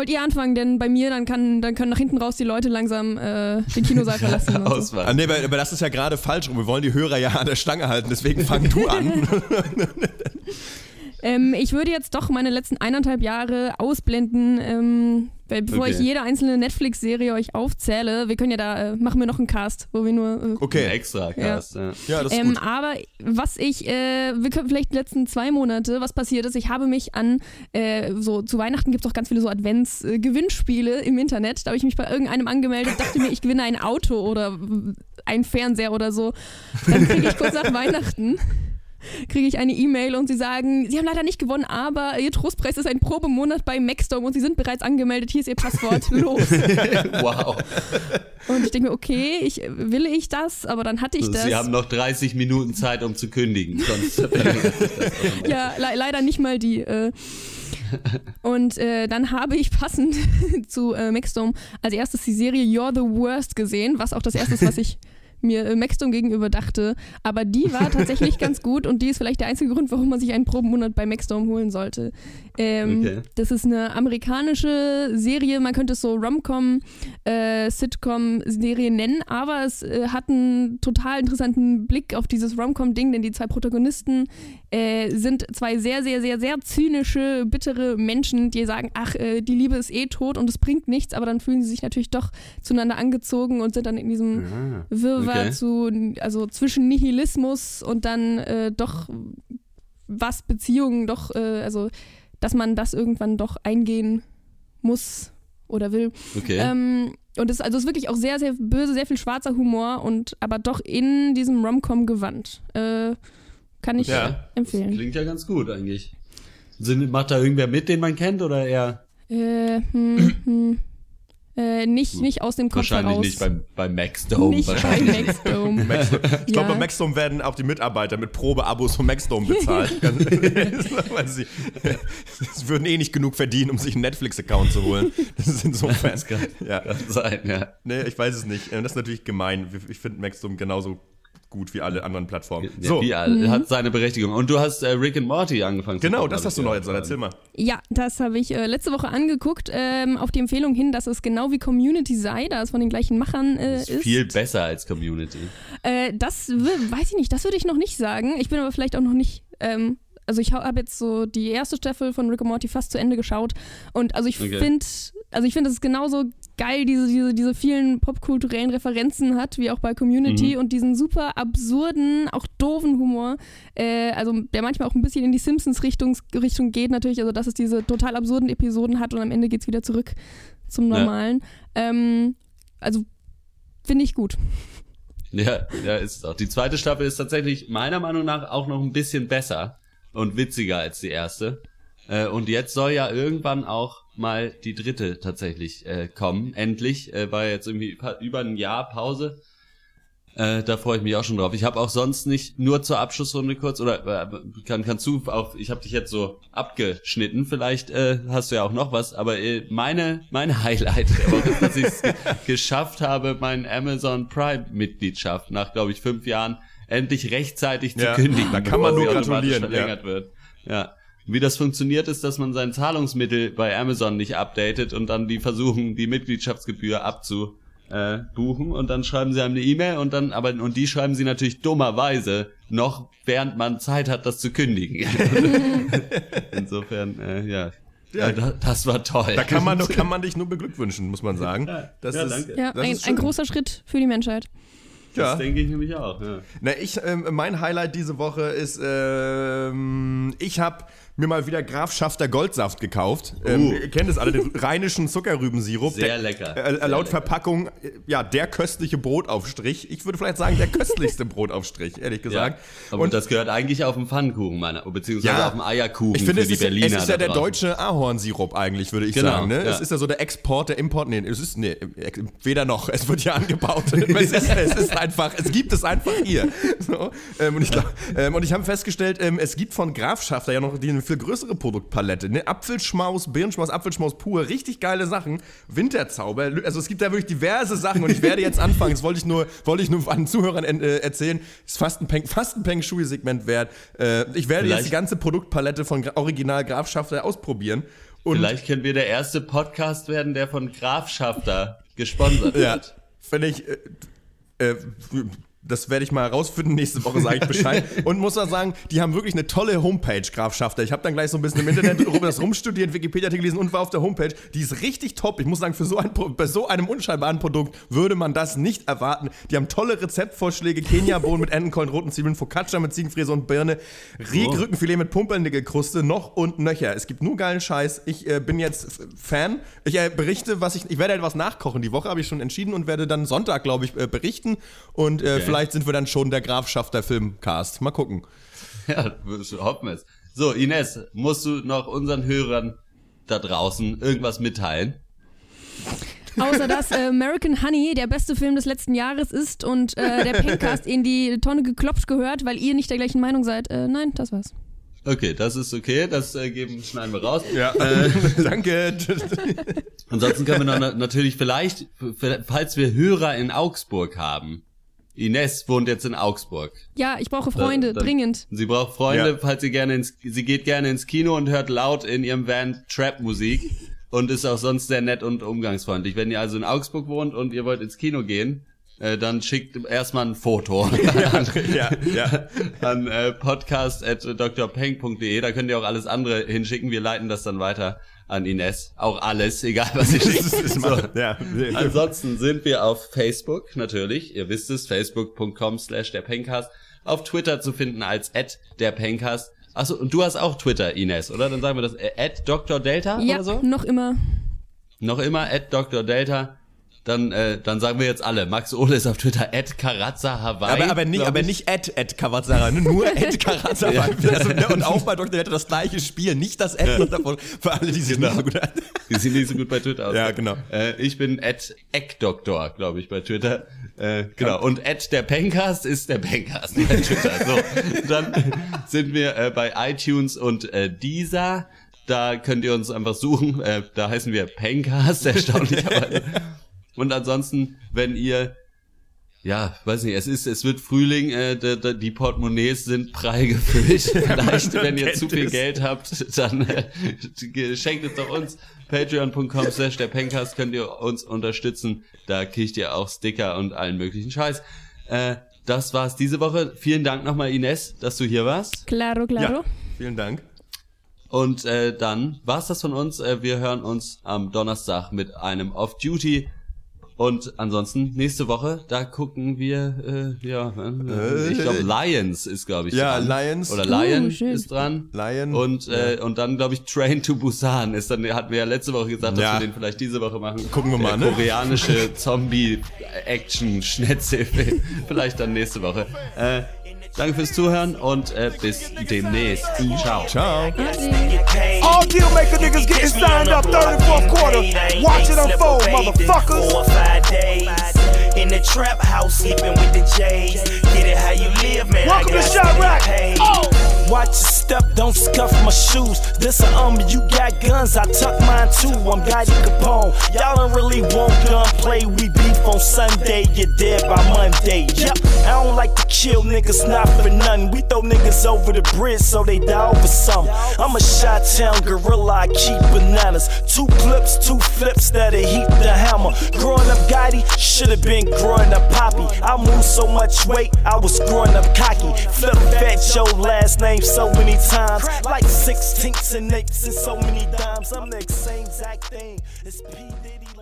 Wollt ihr anfangen? Denn bei mir, dann, kann, dann können nach hinten raus die Leute langsam äh, den Kinosaal verlassen. und so. Auswahl. Ah, nee, aber, aber das ist ja gerade falsch rum. Wir wollen die Hörer ja an der Stange halten, deswegen fang du an. Ähm, ich würde jetzt doch meine letzten eineinhalb Jahre ausblenden, ähm, weil bevor Okay. ich jede einzelne Netflix-Serie euch aufzähle, wir können ja da, äh, machen wir noch einen Cast, wo wir nur... Äh, Ein Okay. extra Cast, ja. Ja, das ist Ähm, gut. aber was ich, äh, wir können vielleicht die letzten zwei Monate, was passiert ist, ich habe mich an, äh, so zu Weihnachten gibt es auch ganz viele so Advents-Gewinnspiele im Internet. Da habe ich mich bei irgendeinem angemeldet, dachte mir, ich gewinne ein Auto oder ein Fernseher oder so. Dann kriege ich kurz nach Weihnachten kriege ich eine E-Mail und sie sagen, sie haben leider nicht gewonnen, aber ihr Trostpreis ist ein Probemonat bei Maxdome und sie sind bereits angemeldet. Hier ist ihr Passwort. Los. Wow. Und ich denke mir, okay, ich, will ich das? Aber dann hatte ich das. Sie haben noch 30 Minuten Zeit, um zu kündigen. Sonst ja, le leider nicht mal die. Äh. Und äh, dann habe ich passend zu äh, Maxdome als erstes die Serie You're the Worst gesehen, was auch das erste ist, was ich mir äh, Maxdome gegenüber dachte. Aber die war tatsächlich ganz gut und die ist vielleicht der einzige Grund, warum man sich einen Probenmonat bei Maxdome holen sollte. Ähm, Okay. Das ist eine amerikanische Serie, man könnte es so Rom-Com, äh, Sitcom-Serie nennen, aber es äh, hat einen total interessanten Blick auf dieses Rom-Com-Ding, denn die zwei Protagonisten äh, sind zwei sehr, sehr, sehr, sehr zynische, bittere Menschen, die sagen, ach, äh, die Liebe ist eh tot und es bringt nichts, aber dann fühlen sie sich natürlich doch zueinander angezogen und sind dann in diesem Wirrwarr okay. zu, also zwischen Nihilismus und dann äh, doch was Beziehungen doch, äh, also dass man das irgendwann doch eingehen muss oder will. Okay. Ähm, und es, also es ist wirklich auch sehr, sehr böse, sehr viel schwarzer Humor und aber doch in diesem Rom-Com gewandt. Äh, kann ich Ja. empfehlen. Klingt ja ganz gut eigentlich. Sind, macht da irgendwer mit, den man kennt oder eher Äh, hm, hm. Äh, nicht, nicht aus dem Kopf wahrscheinlich heraus. nicht beim, bei Max Dome? Nicht bei wahrscheinlich. Maxdome. Ich glaube, Ja. bei Maxdome werden auch die Mitarbeiter mit Probeabos von Maxdome bezahlt. Sie, sie würden eh nicht genug verdienen, um sich einen Netflix-Account zu holen. Das ist insofern. Ja. Kann sein, ja. Nee, ich weiß es nicht. Das ist natürlich gemein. Ich finde Maxdome genauso gut wie alle anderen Plattformen. Ja, So, wie all- hat seine Berechtigung. Und du hast äh, Rick and Morty angefangen. genau, gucken, das hast du noch jetzt. Erzähl mal. Ja, das habe ich äh, letzte Woche angeguckt, ähm, auf die Empfehlung hin, dass es genau wie Community sei, da es von den gleichen Machern äh, Ist ist. viel besser als Community. Äh, das weiß ich nicht, das würde ich noch nicht sagen. Ich bin aber vielleicht auch noch nicht. Ähm, also ich habe jetzt so die erste Staffel von Rick and Morty fast zu Ende geschaut und also ich Okay. finde, also ich finde, dass es genauso geil diese, diese, diese vielen popkulturellen Referenzen hat, wie auch bei Community und diesen super absurden, auch doofen Humor, äh, also der manchmal auch ein bisschen in die Simpsons-Richtung Richtung geht natürlich, also dass es diese total absurden Episoden hat und am Ende geht es wieder zurück zum Ja. Normalen. Ähm, also finde ich gut. Ja, ja, ist es auch. Die zweite Staffel ist tatsächlich meiner Meinung nach auch noch ein bisschen besser und witziger als die erste. Äh, und jetzt soll ja irgendwann auch mal die dritte tatsächlich äh, kommen. Endlich. Äh, war jetzt irgendwie über ein Jahr Pause. Äh, da freue ich mich auch schon drauf. Ich habe auch sonst nicht nur zur Abschlussrunde kurz oder äh, kann kannst du auch ich habe dich jetzt so abgeschnitten. Vielleicht äh, hast du ja auch noch was, aber äh, meine meine Highlight der Woche ist, dass ich es ge geschafft habe, meine Amazon Prime Mitgliedschaft nach glaube ich fünf Jahren endlich rechtzeitig Ja, zu kündigen. da kann man nur gratulieren, ja. Verlängert wird. Ja. Wie das funktioniert, ist, dass man sein Zahlungsmittel bei Amazon nicht updatet und dann die versuchen, die Mitgliedschaftsgebühr abzu äh, buchen und dann schreiben sie einem eine E-Mail und dann aber und die schreiben sie natürlich dummerweise noch während man Zeit hat, das zu kündigen. Insofern, äh, ja. ja. das, das war toll. Da kann man, kann man dich nur beglückwünschen, muss man sagen. Das Ja, ist, danke. Ja, das ein, ist ein großer Schritt für die Menschheit. das Ja. denke ich nämlich auch. Ja. Na, ich, ähm, mein Highlight diese Woche ist, ähm, ich habe mir mal wieder Graf Schafter Goldsaft gekauft. Ähm, Uh. ihr kennt es alle, den rheinischen Zuckerrübensirup. Sehr Der- lecker. Äh, Sehr laut lecker. Verpackung, äh, ja, der köstliche Brotaufstrich. Ich würde vielleicht sagen, der köstlichste Brotaufstrich, ehrlich Ja, gesagt. aber Und das gehört eigentlich auf den Pfannkuchen meiner, beziehungsweise Ja. auf den Eierkuchen ich finde, für es die ist, ja- Berliner. es ist ja der draußen. deutsche Ahornsirup eigentlich, würde ich Genau, sagen. Ne? ja. Es ist ja so der Export, der Import. Nee, es ist, nee, weder noch. Es wird ja angebaut. es, ist, es ist einfach, es gibt es einfach hier. So, ähm, und ich, glaub, ähm, und ich habe festgestellt, ähm, es gibt von Graf Schafter ja noch die eine viel größere Produktpalette. Ne? Apfelschmaus, Birnenschmaus, Apfelschmaus pur, richtig geile Sachen. Winterzauber, also es gibt da wirklich diverse Sachen und ich werde jetzt anfangen, das wollte ich nur, wollte ich nur an Zuhörern äh, erzählen, ist fast ein Peng, fast ein Peng Shui-Segment wert. Äh, ich werde jetzt Vielleicht- die ganze Produktpalette von Original Graf Schafter ausprobieren. Und Vielleicht können wir der erste Podcast werden, der von Graf Schafter gesponsert ja, wird. finde ich, äh, äh, das werde ich mal herausfinden. Nächste Woche sage ich Bescheid. Und muss auch sagen, die haben wirklich eine tolle Homepage, Graf Schafter. Ich habe dann gleich so ein bisschen im Internet das rumstudiert, Wikipedia-Artikel gelesen und war auf der Homepage. Die ist richtig top. Ich muss sagen, für so ein, bei so einem unscheinbaren Produkt würde man das nicht erwarten. Die haben tolle Rezeptvorschläge. Kenia-Bohnen mit Entenkollen, roten Zwiebeln, Focaccia mit Ziegenfräse und Birne, Riegrückenfilet mit Pumpernickelkruste, noch und nöcher. Es gibt nur geilen Scheiß. Ich äh, bin jetzt Fan. Ich äh, berichte, was ich, ich werde etwas nachkochen. Die Woche habe ich schon entschieden und werde dann Sonntag, glaube ich, äh, berichten. Und äh, vielleicht sind wir dann schon der Grafschafter Filmcast. Mal gucken. Ja, hoffen wir es. So, Ines, musst du noch unseren Hörern da draußen irgendwas mitteilen? Außer dass äh, American Honey der beste Film des letzten Jahres ist und äh, der Pencast in die Tonne geklopft gehört, weil ihr nicht der gleichen Meinung seid. Äh, nein, das war's. Okay, das ist okay, das äh, geben, schneiden wir raus. Ja, Äh, danke. ansonsten können wir noch na- natürlich vielleicht, falls wir Hörer in Augsburg haben. Ines wohnt jetzt in Augsburg. Ja, ich brauche Freunde, Dann- dringend. Sie braucht Freunde, Ja. falls sie gerne ins, sie geht gerne ins Kino und hört laut in ihrem Van Trap-Musik und ist auch sonst sehr nett und umgangsfreundlich. Wenn ihr also in Augsburg wohnt und ihr wollt ins Kino gehen, äh, dann schickt erstmal ein Foto ja, ja. an äh, podcast.drpeng.de. Da könnt ihr auch alles andere hinschicken. Wir leiten das dann weiter an Ines. Auch alles, egal was ist So. mal, ja. Ansonsten sind wir auf Facebook, natürlich. Ihr wisst es, facebook.com slash der Pencast. Auf Twitter zu finden als at der Pencast. Achso, und du hast auch Twitter, Ines, oder? Dann sagen wir das, äh, at Dr. Delta Ja, oder so? noch immer. Noch immer at Dr. Delta. Dann, äh, dann sagen wir jetzt alle. Max Ole ist auf Twitter at Karazza Hawaii. Aber, aber nicht, aber ich. nicht Ed Kawazara, ne? nur Ed Kawazara. Ja. Also, ne, und auch bei Dr. Delta das gleiche Spiel, nicht das Ed noch davon, für alle, die sich Genau. nicht so gut Die sind nicht so gut bei Twitter aus. Ja, genau. Äh, ich bin at Eckdoktor, glaube ich, bei Twitter. Äh, genau. Und at der Pencast ist der Pencast bei Twitter. So, dann sind wir äh, bei iTunes und äh, Deezer. Da könnt ihr uns einfach suchen. Äh, da heißen wir Pencast, erstaunlicherweise. und ansonsten, wenn ihr ja, weiß nicht, es ist, es wird Frühling, äh, d- d- die Portemonnaies sind prall gefüllt. Vielleicht, wenn ihr zu viel es. Geld habt, dann äh, schenkt es doch uns. Patreon.com slash der Pencast könnt ihr uns unterstützen. Da kriegt ihr auch Sticker und allen möglichen Scheiß. Äh, das war's diese Woche. Vielen Dank nochmal, Ines, dass du hier warst. Claro, claro. Ja, vielen Dank. Und äh, dann war's das von uns. Äh, wir hören uns am Donnerstag mit einem Off-Duty. Und ansonsten nächste Woche, da gucken wir, äh, ja, äh, ich glaube Lions ist, glaube ich, Ja, dran. Lions. Oder Uh, Lion schön. ist dran. Lion. Und, äh, und dann, glaube ich, Train to Busan ist dann, hatten wir ja letzte Woche gesagt, dass Ja. wir den vielleicht diese Woche machen. Gucken wir mal, Der ne? koreanische Zombie-Action-Schnetzelfilm. vielleicht dann nächste Woche. Äh, danke fürs Zuhören und äh, bis demnächst. Ciao. Ciao. All deal maker niggas getting signed up third and fourth quarter. Watch it unfold, motherfuckers. Four or five days in the trap house, sleeping with the J's. Get it how you live, man. Welcome to got Chirac. paid. Oh. Watch your step, don't scuff my shoes. This a um, you got guns, I tuck mine too. I'm Gotti Capone. Y'all don't really want gunplay. We beef on Sunday, you're dead by Monday. Yep, I don't like to kill niggas, not for nothing. We throw niggas over the bridge so they die over something. I'm a shot town gorilla, I keep bananas. Two clips, two flips that'll heat the hammer. Growing up Gotti, should've been growing up Poppy. I moved so much weight, I was growing up cocky. Flip fat your last name so many times. Like sixteenths and eights and so many dimes. I'm the same exact thing. It's P. Diddy.